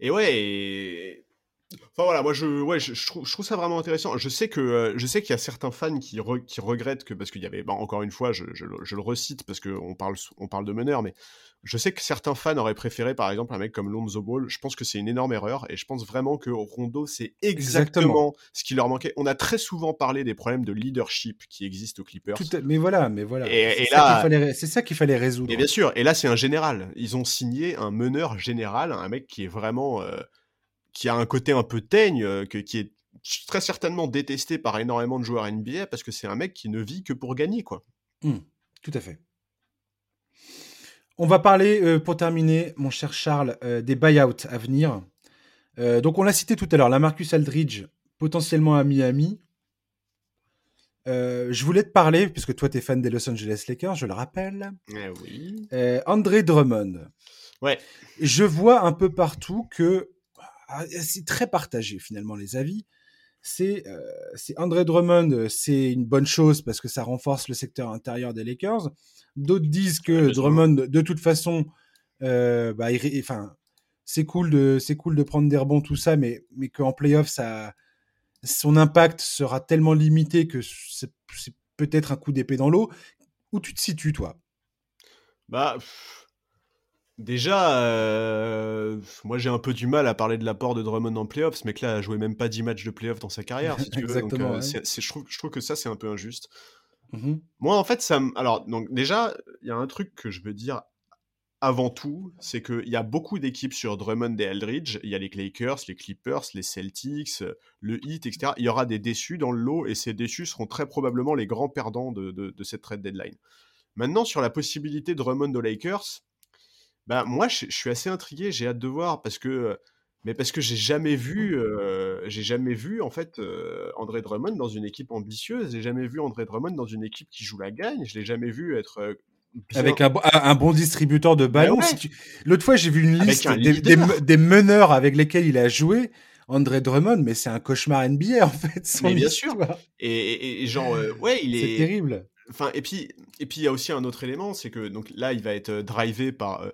Et ouais, Enfin voilà, moi je, ouais, je, je, trouve, je trouve ça vraiment intéressant. Je sais que euh, je sais qu'il y a certains fans qui, re- qui regrettent que parce qu'il y avait, bah, encore une fois, je, je, le- recite parce qu'on parle, on parle de meneur, mais je sais que certains fans auraient préféré par exemple un mec comme Lonzo Ball. Je pense que c'est une énorme erreur et je pense vraiment que Rondo c'est exactement, Exactement. ce qui leur manquait. On a très souvent parlé des problèmes de leadership qui existent aux Clippers. Tout à- Mais voilà, mais voilà. Et- C'est et ça là- qu'il fallait, ré- c'est ça qu'il fallait résoudre. Et bien sûr, et là c'est un général. Ils ont signé un meneur général, un mec qui est vraiment, euh, qui a un côté un peu teigne, euh, que, qui est très certainement détesté par énormément de joueurs NBA parce que c'est un mec qui ne vit que pour gagner, quoi. Hmm, tout à fait. On va parler, euh, pour terminer, mon cher Charles, euh, des buyouts à venir. Euh, donc, on l'a cité tout à l'heure, la Marcus Aldridge, potentiellement à Miami. Je voulais te parler, puisque toi, tu es fan des Los Angeles Lakers, je le rappelle. Eh oui. André Drummond. Ouais. Je vois un peu partout que c'est très partagé finalement les avis. C'est euh, André Drummond, euh, c'est une bonne chose parce que ça renforce le secteur intérieur des Lakers. D'autres disent que. Drummond, de toute façon, euh, bah, il enfin, c'est cool de c'est cool de prendre des rebonds tout ça, mais mais qu'en playoff ça son impact sera tellement limité que c'est c'est peut-être un coup d'épée dans l'eau. Où tu te situes toi? Bah, pff, déjà, euh, moi j'ai un peu du mal à parler de l'apport de Drummond en playoffs. Ce mec-là a joué même pas 10 matchs de playoffs dans sa carrière, si tu veux. Donc, Exactement, euh, ouais. je, trouve, je trouve que ça c'est un peu injuste. Mhm. Moi, en fait, ça. Alors, donc, déjà, il y a un truc que je veux dire avant tout, c'est qu'il y a beaucoup d'équipes sur Drummond et Eldridge. Il y a les Lakers, les Clippers, les Celtics, le Heat, etc. Il y aura des déçus dans le lot, et ces déçus seront très probablement les grands perdants de, de- de cette trade deadline. Maintenant, sur la possibilité de Drummond aux Lakers, bah, moi, je, je suis assez intrigué, j'ai hâte de voir, parce que... Mais parce que j'ai jamais vu, euh, j'ai jamais vu en fait euh, André Drummond dans une équipe ambitieuse. J'ai jamais vu André Drummond dans une équipe qui joue la gagne. Je l'ai jamais vu être euh, bien- Avec un, bo- un- un bon distributeur de ballons. ouais. si tu- L'autre fois, j'ai vu une liste un des, meneurs avec lesquels il a joué. André Drummond, mais c'est un cauchemar NBA en fait. [LAUGHS] Mais bien histoire. Et, et- et genre, euh, ouais, il C'est est. terrible. Enfin, et puis, et puis il y a aussi un autre élément, c'est que donc là, il va être euh, drivé par euh,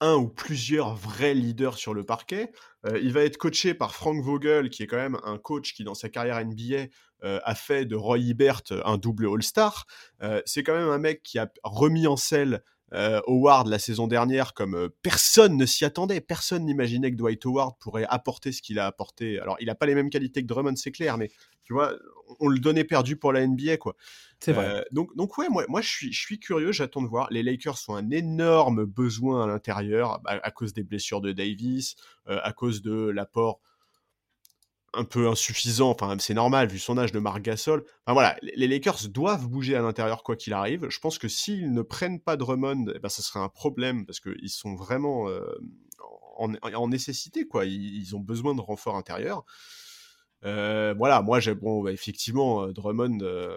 un, ou plusieurs vrais leaders sur le parquet. Euh, il va être coaché par Frank Vogel, qui est quand même un coach qui, dans sa carrière NBA, a fait de Roy Hibbert un double All-Star. C'est quand même un mec qui a remis en selle Howard la saison dernière comme personne ne s'y attendait. Personne n'imaginait que Dwight Howard pourrait apporter ce qu'il a apporté. Alors, il n'a pas les mêmes qualités que Drummond, c'est clair, mais tu vois, on le donnait perdu pour la NBA, quoi. C'est vrai. Euh, donc, donc ouais, moi, moi je, suis, je suis curieux, j'attends de voir. Les Lakers ont un énorme besoin à l'intérieur à, à cause des blessures de Davis, euh, à cause de l'apport un peu insuffisant, enfin c'est normal vu son âge de Marc Gasol. Enfin voilà, les Lakers doivent bouger à l'intérieur quoi qu'il arrive. Je pense que s'ils ne prennent pas Drummond, eh ben, ça serait un problème parce qu'ils sont vraiment euh, en, en nécessité quoi. Ils, ils ont besoin de renfort intérieur. Euh, voilà, moi j'ai bon bah, effectivement euh, Drummond. euh,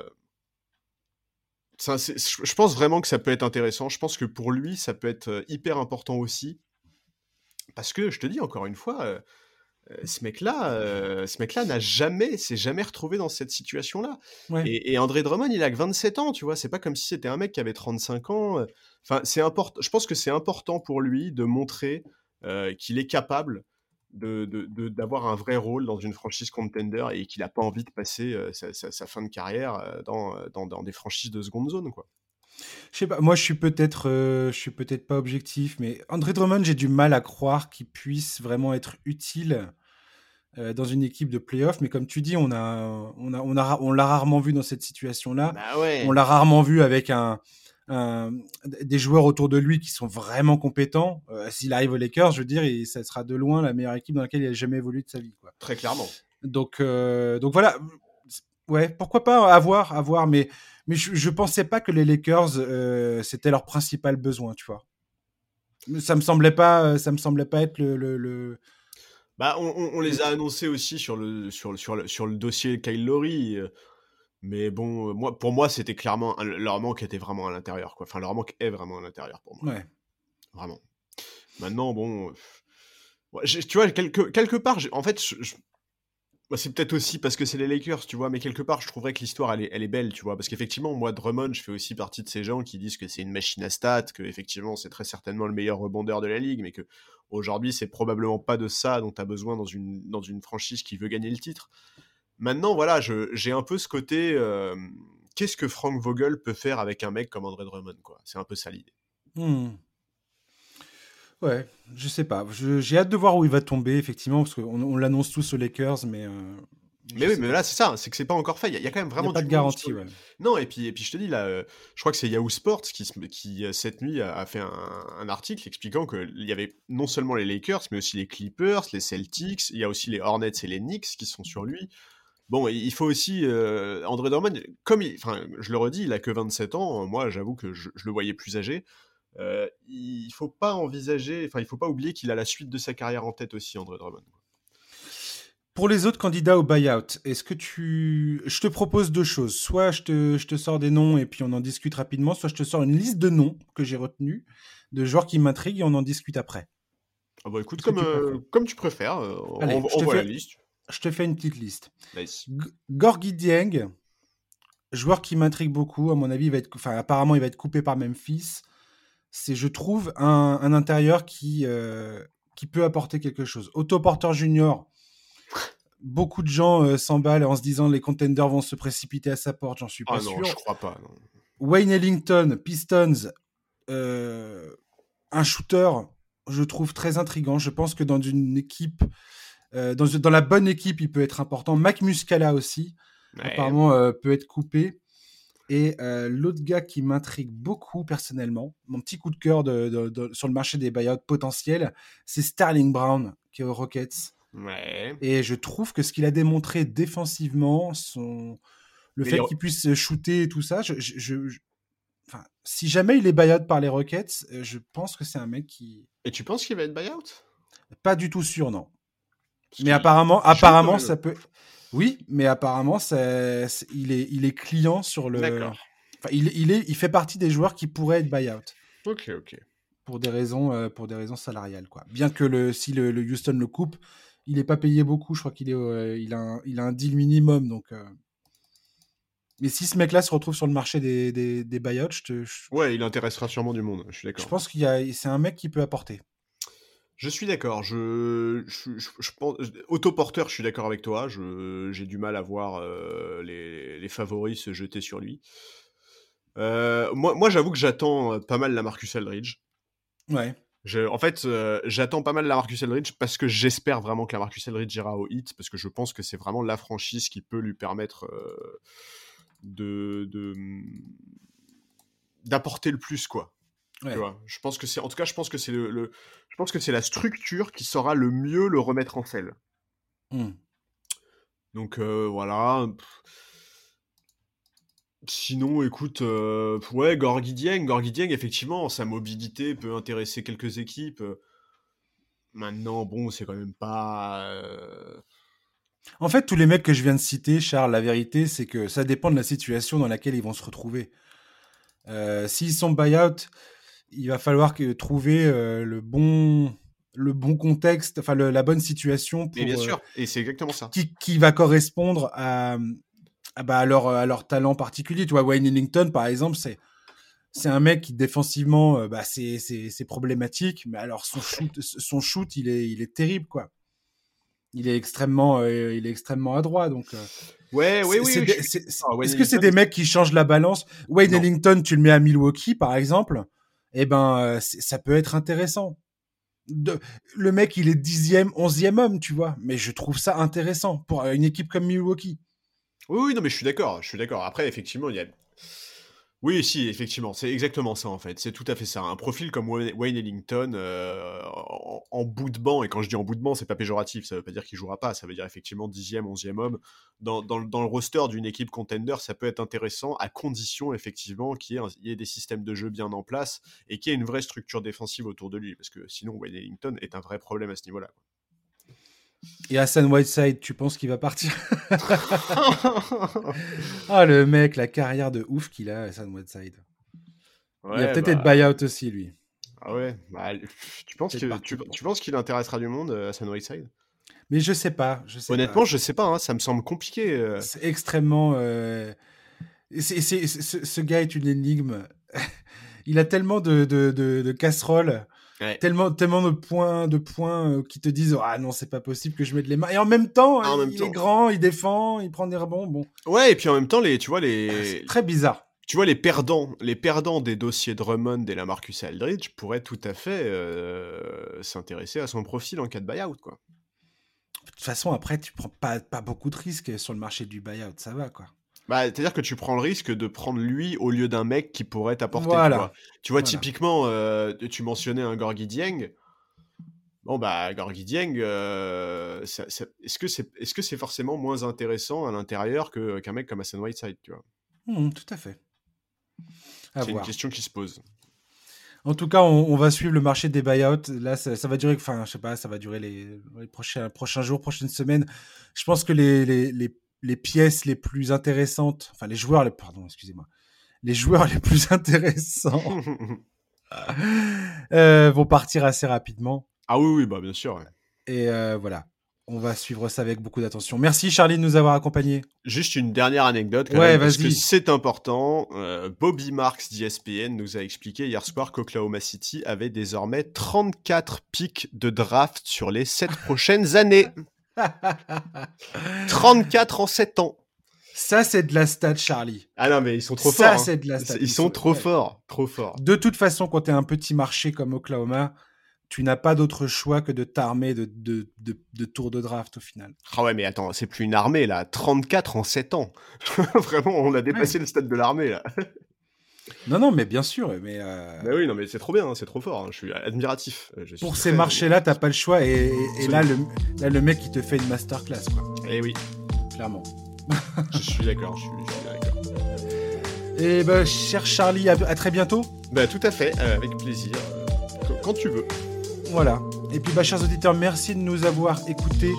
ça, c'est- je pense vraiment que ça peut être intéressant. Je pense que pour lui, ça peut être hyper important aussi. Parce que, je te dis encore une fois, euh, ce mec-là, ce mec-là n'a jamais, s'est jamais retrouvé dans cette situation-là. Ouais. Et, et André Drummond, il a que 27 ans, tu vois. C'est pas comme si c'était un mec qui avait 35 ans. Enfin, c'est important. Je pense que c'est important pour lui de montrer qu'il est capable de, de- de- d'avoir un vrai rôle dans une franchise contender et qu'il n'a pas envie de passer euh, sa, sa- sa fin de carrière euh, dans, euh, dans, dans des franchises de seconde zone, quoi. Je sais pas, moi je suis peut-être euh, je suis peut-être pas objectif, mais André Drummond, j'ai du mal à croire qu'il puisse vraiment être utile euh, dans une équipe de playoff. Mais comme tu dis, on a, on a, on a, on l'a rarement vu dans cette situation-là. Bah ouais. On l'a rarement vu avec un, des joueurs autour de lui qui sont vraiment compétents. Euh, S'il arrive aux Lakers, je veux dire, ça sera de loin la meilleure équipe dans laquelle il a jamais évolué de sa vie. Quoi. Très clairement. Donc, euh, donc voilà. Ouais, pourquoi pas avoir, avoir, mais, mais je, je pensais pas que les Lakers c'était leur principal besoin, tu vois. Ça me semblait pas, ça me semblait pas être le, le, le- Bah, on, on- on les a annoncés aussi sur le, sur le, sur le, sur le dossier Kyle Lowry. Mais bon, euh, moi, pour moi, c'était clairement. Leur manque était vraiment à l'intérieur. Quoi. Enfin, leur manque est vraiment à l'intérieur pour moi. ouais. Vraiment. Maintenant, bon. ouais, tu vois, quelque, quelque part, en fait, je- je- Bah, c'est peut-être aussi parce que c'est les Lakers, tu vois, mais quelque part, je trouverais que l'histoire, elle est, elle est belle, tu vois, parce qu'effectivement, moi, Drummond, je fais aussi partie de ces gens qui disent que c'est une machine à stats, que effectivement, c'est très certainement le meilleur rebondeur de la ligue, mais que aujourd'hui, c'est probablement pas de ça dont tu as besoin dans une, dans une franchise qui veut gagner le titre. Maintenant, voilà, j'ai un peu ce côté, euh, qu'est-ce que Frank Vogel peut faire avec un mec comme André Drummond, quoi. C'est un peu ça l'idée. Hmm. Ouais, je sais pas. J'ai hâte de voir où il va tomber, effectivement, parce qu'on on, l'annonce tous aux Lakers, mais. Euh, mais oui, mais là, c'est ça, c'est que c'est pas encore fait. Il y, a quand même vraiment. pas de garantie, ouais. Non, et puis, et puis je te dis, là, euh, je crois que c'est Yahoo Sports qui, qui, cette nuit, a fait un, un article expliquant qu'il y avait non seulement les Lakers, mais aussi les Clippers, les Celtics, il y a aussi les Hornets et les Knicks qui sont sur lui. Bon, il faut aussi. André Dorman, comme il. Enfin, je le redis, il a que 27 ans. Moi, j'avoue que je, je, le voyais plus âgé. Euh, il faut pas envisager, enfin il faut pas oublier qu'il a la suite de sa carrière en tête aussi, André Drummond. Pour les autres candidats au buyout, est-ce que tu... Je te propose deux choses. Soit je te, je te sors des noms et puis on en discute rapidement, soit je te sors une liste de noms que j'ai retenus, de joueurs qui m'intriguent et on en discute après. Ah bah écoute, comme, tu euh, comme tu préfères, euh, Allez, on, voit la liste. Je te fais une petite liste. Gorgui Dieng, joueur qui m'intrigue beaucoup, à mon avis, il va être, enfin, apparemment il va être coupé par Memphis c'est, je trouve, un, intérieur qui, euh, qui peut apporter quelque chose. Autoporteur junior, beaucoup de gens euh, s'emballent en se disant les contenders vont se précipiter à sa porte, j'en suis pas ah non, sûr. Je crois pas. Wayne Ellington, Pistons, euh, un shooter, je trouve très intrigant. Je pense que dans une équipe, dans, dans, la bonne équipe, il peut être important. Mac Muscala aussi, apparemment, peut être coupé. Et euh, l'autre gars qui m'intrigue beaucoup personnellement, mon petit coup de cœur de, sur le marché des buyouts potentiels, c'est Sterling Brown qui est aux Rockets. Ouais. Et je trouve que ce qu'il a démontré défensivement, son... le fait qu'il puisse shooter et tout ça, je, Enfin, si jamais il est buyout par les Rockets, euh, je pense que c'est un mec qui. Et tu penses qu'il va être buyout? Pas du tout sûr, non. Mais apparemment, apparemment, ça peut. Oui, mais apparemment, il, est, il est client sur le. D'accord. Enfin, il, il, est, il fait partie des joueurs qui pourraient être buyout. Ok, ok. Pour des raisons, euh, pour des raisons salariales, quoi. Bien que le, si le, Houston le coupe, il n'est pas payé beaucoup. Je crois qu'il est, euh, il a, un, il a un deal minimum, donc. Euh. Mais si ce mec-là se retrouve sur le marché des, des, des buyouts, je te. Ouais, il intéressera sûrement du monde. Je suis d'accord. Je pense qu'il y a, c'est un mec qui peut apporter. Je suis d'accord. Je, je, pense, autoporteur, je suis d'accord avec toi. j'ai du mal à voir euh, les, favoris se jeter sur lui. Euh, moi, moi j'avoue que j'attends euh, pas mal la Marcus Eldridge. Ouais. en fait, j'attends pas mal la Marcus Eldridge parce que j'espère vraiment que la Marcus Eldridge ira au hit parce que je pense que c'est vraiment la franchise qui peut lui permettre de d'apporter le plus quoi je pense que c'est, en tout cas, je pense que c'est le, je pense que c'est la structure qui saura le mieux le remettre en selle. Mmh. Donc euh, voilà. Sinon, écoute, euh, ouais, Gorgui Dieng, effectivement, sa mobilité peut intéresser quelques équipes. Maintenant, bon, c'est quand même pas. Euh, en fait, tous les mecs que je viens de citer, Charles, la vérité, c'est que ça dépend de la situation dans laquelle ils vont se retrouver. S'ils sont buy-out, il va falloir que, trouver euh, le bon le bon contexte, enfin la bonne situation pour, bien sûr, et c'est exactement ça. Qui, qui va correspondre à, à, bah, à, leur, à leur talent particulier. Tu vois, Wayne Ellington, par exemple, c'est c'est un mec qui défensivement, euh, bah, c'est problématique, mais alors son shoot, son shoot, il est, il est terrible, quoi. Il est extrêmement, euh, il est extrêmement adroit, donc. ouais, oui, oui. Est-ce que c'est des mecs qui changent la balance? Wayne Ellington, tu le mets à Milwaukee, par exemple eh ben, euh, ça peut être intéressant. Le mec, il est dixième, onzième homme, tu vois. Mais je trouve ça intéressant pour une équipe comme Milwaukee. Oui, oui, non, mais je suis d'accord. Je suis d'accord. Après, effectivement, il y a oui, si, effectivement, c'est exactement ça en fait. C'est tout à fait ça. Un profil comme Wayne Ellington euh, en, bout de banc, et quand je dis en bout de banc, c'est pas péjoratif, ça veut pas dire qu'il jouera pas, ça veut dire effectivement dixième, onzième homme. Dans, dans, le roster d'une équipe contender, ça peut être intéressant à condition effectivement qu'il y, ait des systèmes de jeu bien en place et qu'il y ait une vraie structure défensive autour de lui, parce que sinon Wayne Ellington est un vrai problème à ce niveau-là. [LAUGHS] Et Hassan Whiteside, tu penses qu'il va partir? [LAUGHS] Ah, le mec, la carrière de ouf qu'il a, Hassan Whiteside. il va peut-être être bah buyout aussi, lui. Ah ouais bah, Tu penses qu'il tu, penses qu'il intéressera du monde, euh, Hassan Whiteside? Mais je sais pas. Je sais Honnêtement, pas. je sais pas, hein, ça me semble compliqué. euh. C'est extrêmement. euh, ce gars est une énigme. [LAUGHS] Il a tellement de, de, de, de casseroles, Ouais. tellement, tellement de points, de points euh, qui te disent Ah non, c'est pas possible que je mette les mains. Et en même temps, En même il temps. est grand, il défend, il prend des rebonds. Bon, Ouais, et puis en même temps, les, tu vois, les, c'est très bizarre. tu vois, les perdants, les perdants des dossiers Drummond et la Marcus Aldridge pourraient tout à fait euh, s'intéresser à son profil en cas de buyout, quoi. De toute façon, après, tu prends pas, pas beaucoup de risques sur le marché du buyout, ça va quoi. Bah, c'est-à-dire que tu prends le risque de prendre lui au lieu d'un mec qui pourrait t'apporter. tu Voilà. vois. Tu vois, Voilà. typiquement, euh, tu mentionnais un Gorgui Dieng. Bon, bah, Gorgui Dieng, euh, est-ce que c'est est -ce c'est forcément moins intéressant à l'intérieur que- qu'un mec comme Hassan Whiteside, tu vois? Hum, tout à fait. C'est une question qui se pose. En tout cas, on, on va suivre le marché des buyouts. Là, ça, ça va durer, enfin, je sais pas, ça va durer les, les prochains, prochains jours, prochaines semaines. Je pense que les, les, les, les pièces les plus intéressantes, enfin, les joueurs, les, pardon, excusez-moi, les joueurs [LAUGHS] les plus intéressants [LAUGHS] euh, vont partir assez rapidement. ah oui, oui, bah bien sûr. ouais. Et euh, voilà, on va suivre ça avec beaucoup d'attention. Merci Charlie de nous avoir accompagnés. Juste une dernière anecdote, quand Ouais, même, parce que c'est important. Euh, Bobby Marks d'ESPN nous a expliqué hier soir qu'Oklahoma City avait désormais 34 pics de draft sur les 7 prochaines années. [LAUGHS] 34 en 7 ans. Ça, c'est de la stat, Charlie. Ah non, mais ils sont trop Ça, forts. hein. c'est de la stat. Ils sont trop ouais. forts, trop forts. De toute façon, quand tu es un petit marché comme Oklahoma, tu n'as pas d'autre choix que de t'armer de, de, de, de tours de draft au final. Ah ouais, mais attends, c'est plus une armée là. 34 en 7 ans. [LAUGHS] Vraiment, on a dépassé le stade de l'armée là. Non, non, mais bien sûr. Mais euh, Bah oui, non, mais c'est trop bien, hein, c'est trop fort. hein. Je suis admiratif. Euh, je suis pour ces marchés-là, t'as pas le choix. Et, et- et là, le, là, le mec, il te fait une masterclass, quoi. Eh oui, Clairement. je suis d'accord, je suis, je suis d'accord. Et ben, cher Charlie, à, à très bientôt. Bah tout à fait, euh, avec plaisir. euh, quand- quand tu veux. Voilà. Et puis, bah, chers auditeurs, merci de nous avoir écoutés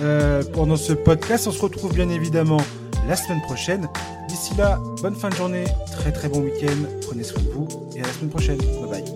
euh, pendant ce podcast. On se retrouve bien évidemment la semaine prochaine. D'ici là, bonne fin de journée, très très bon week-end. Prenez soin de vous et à la semaine prochaine. Bye bye.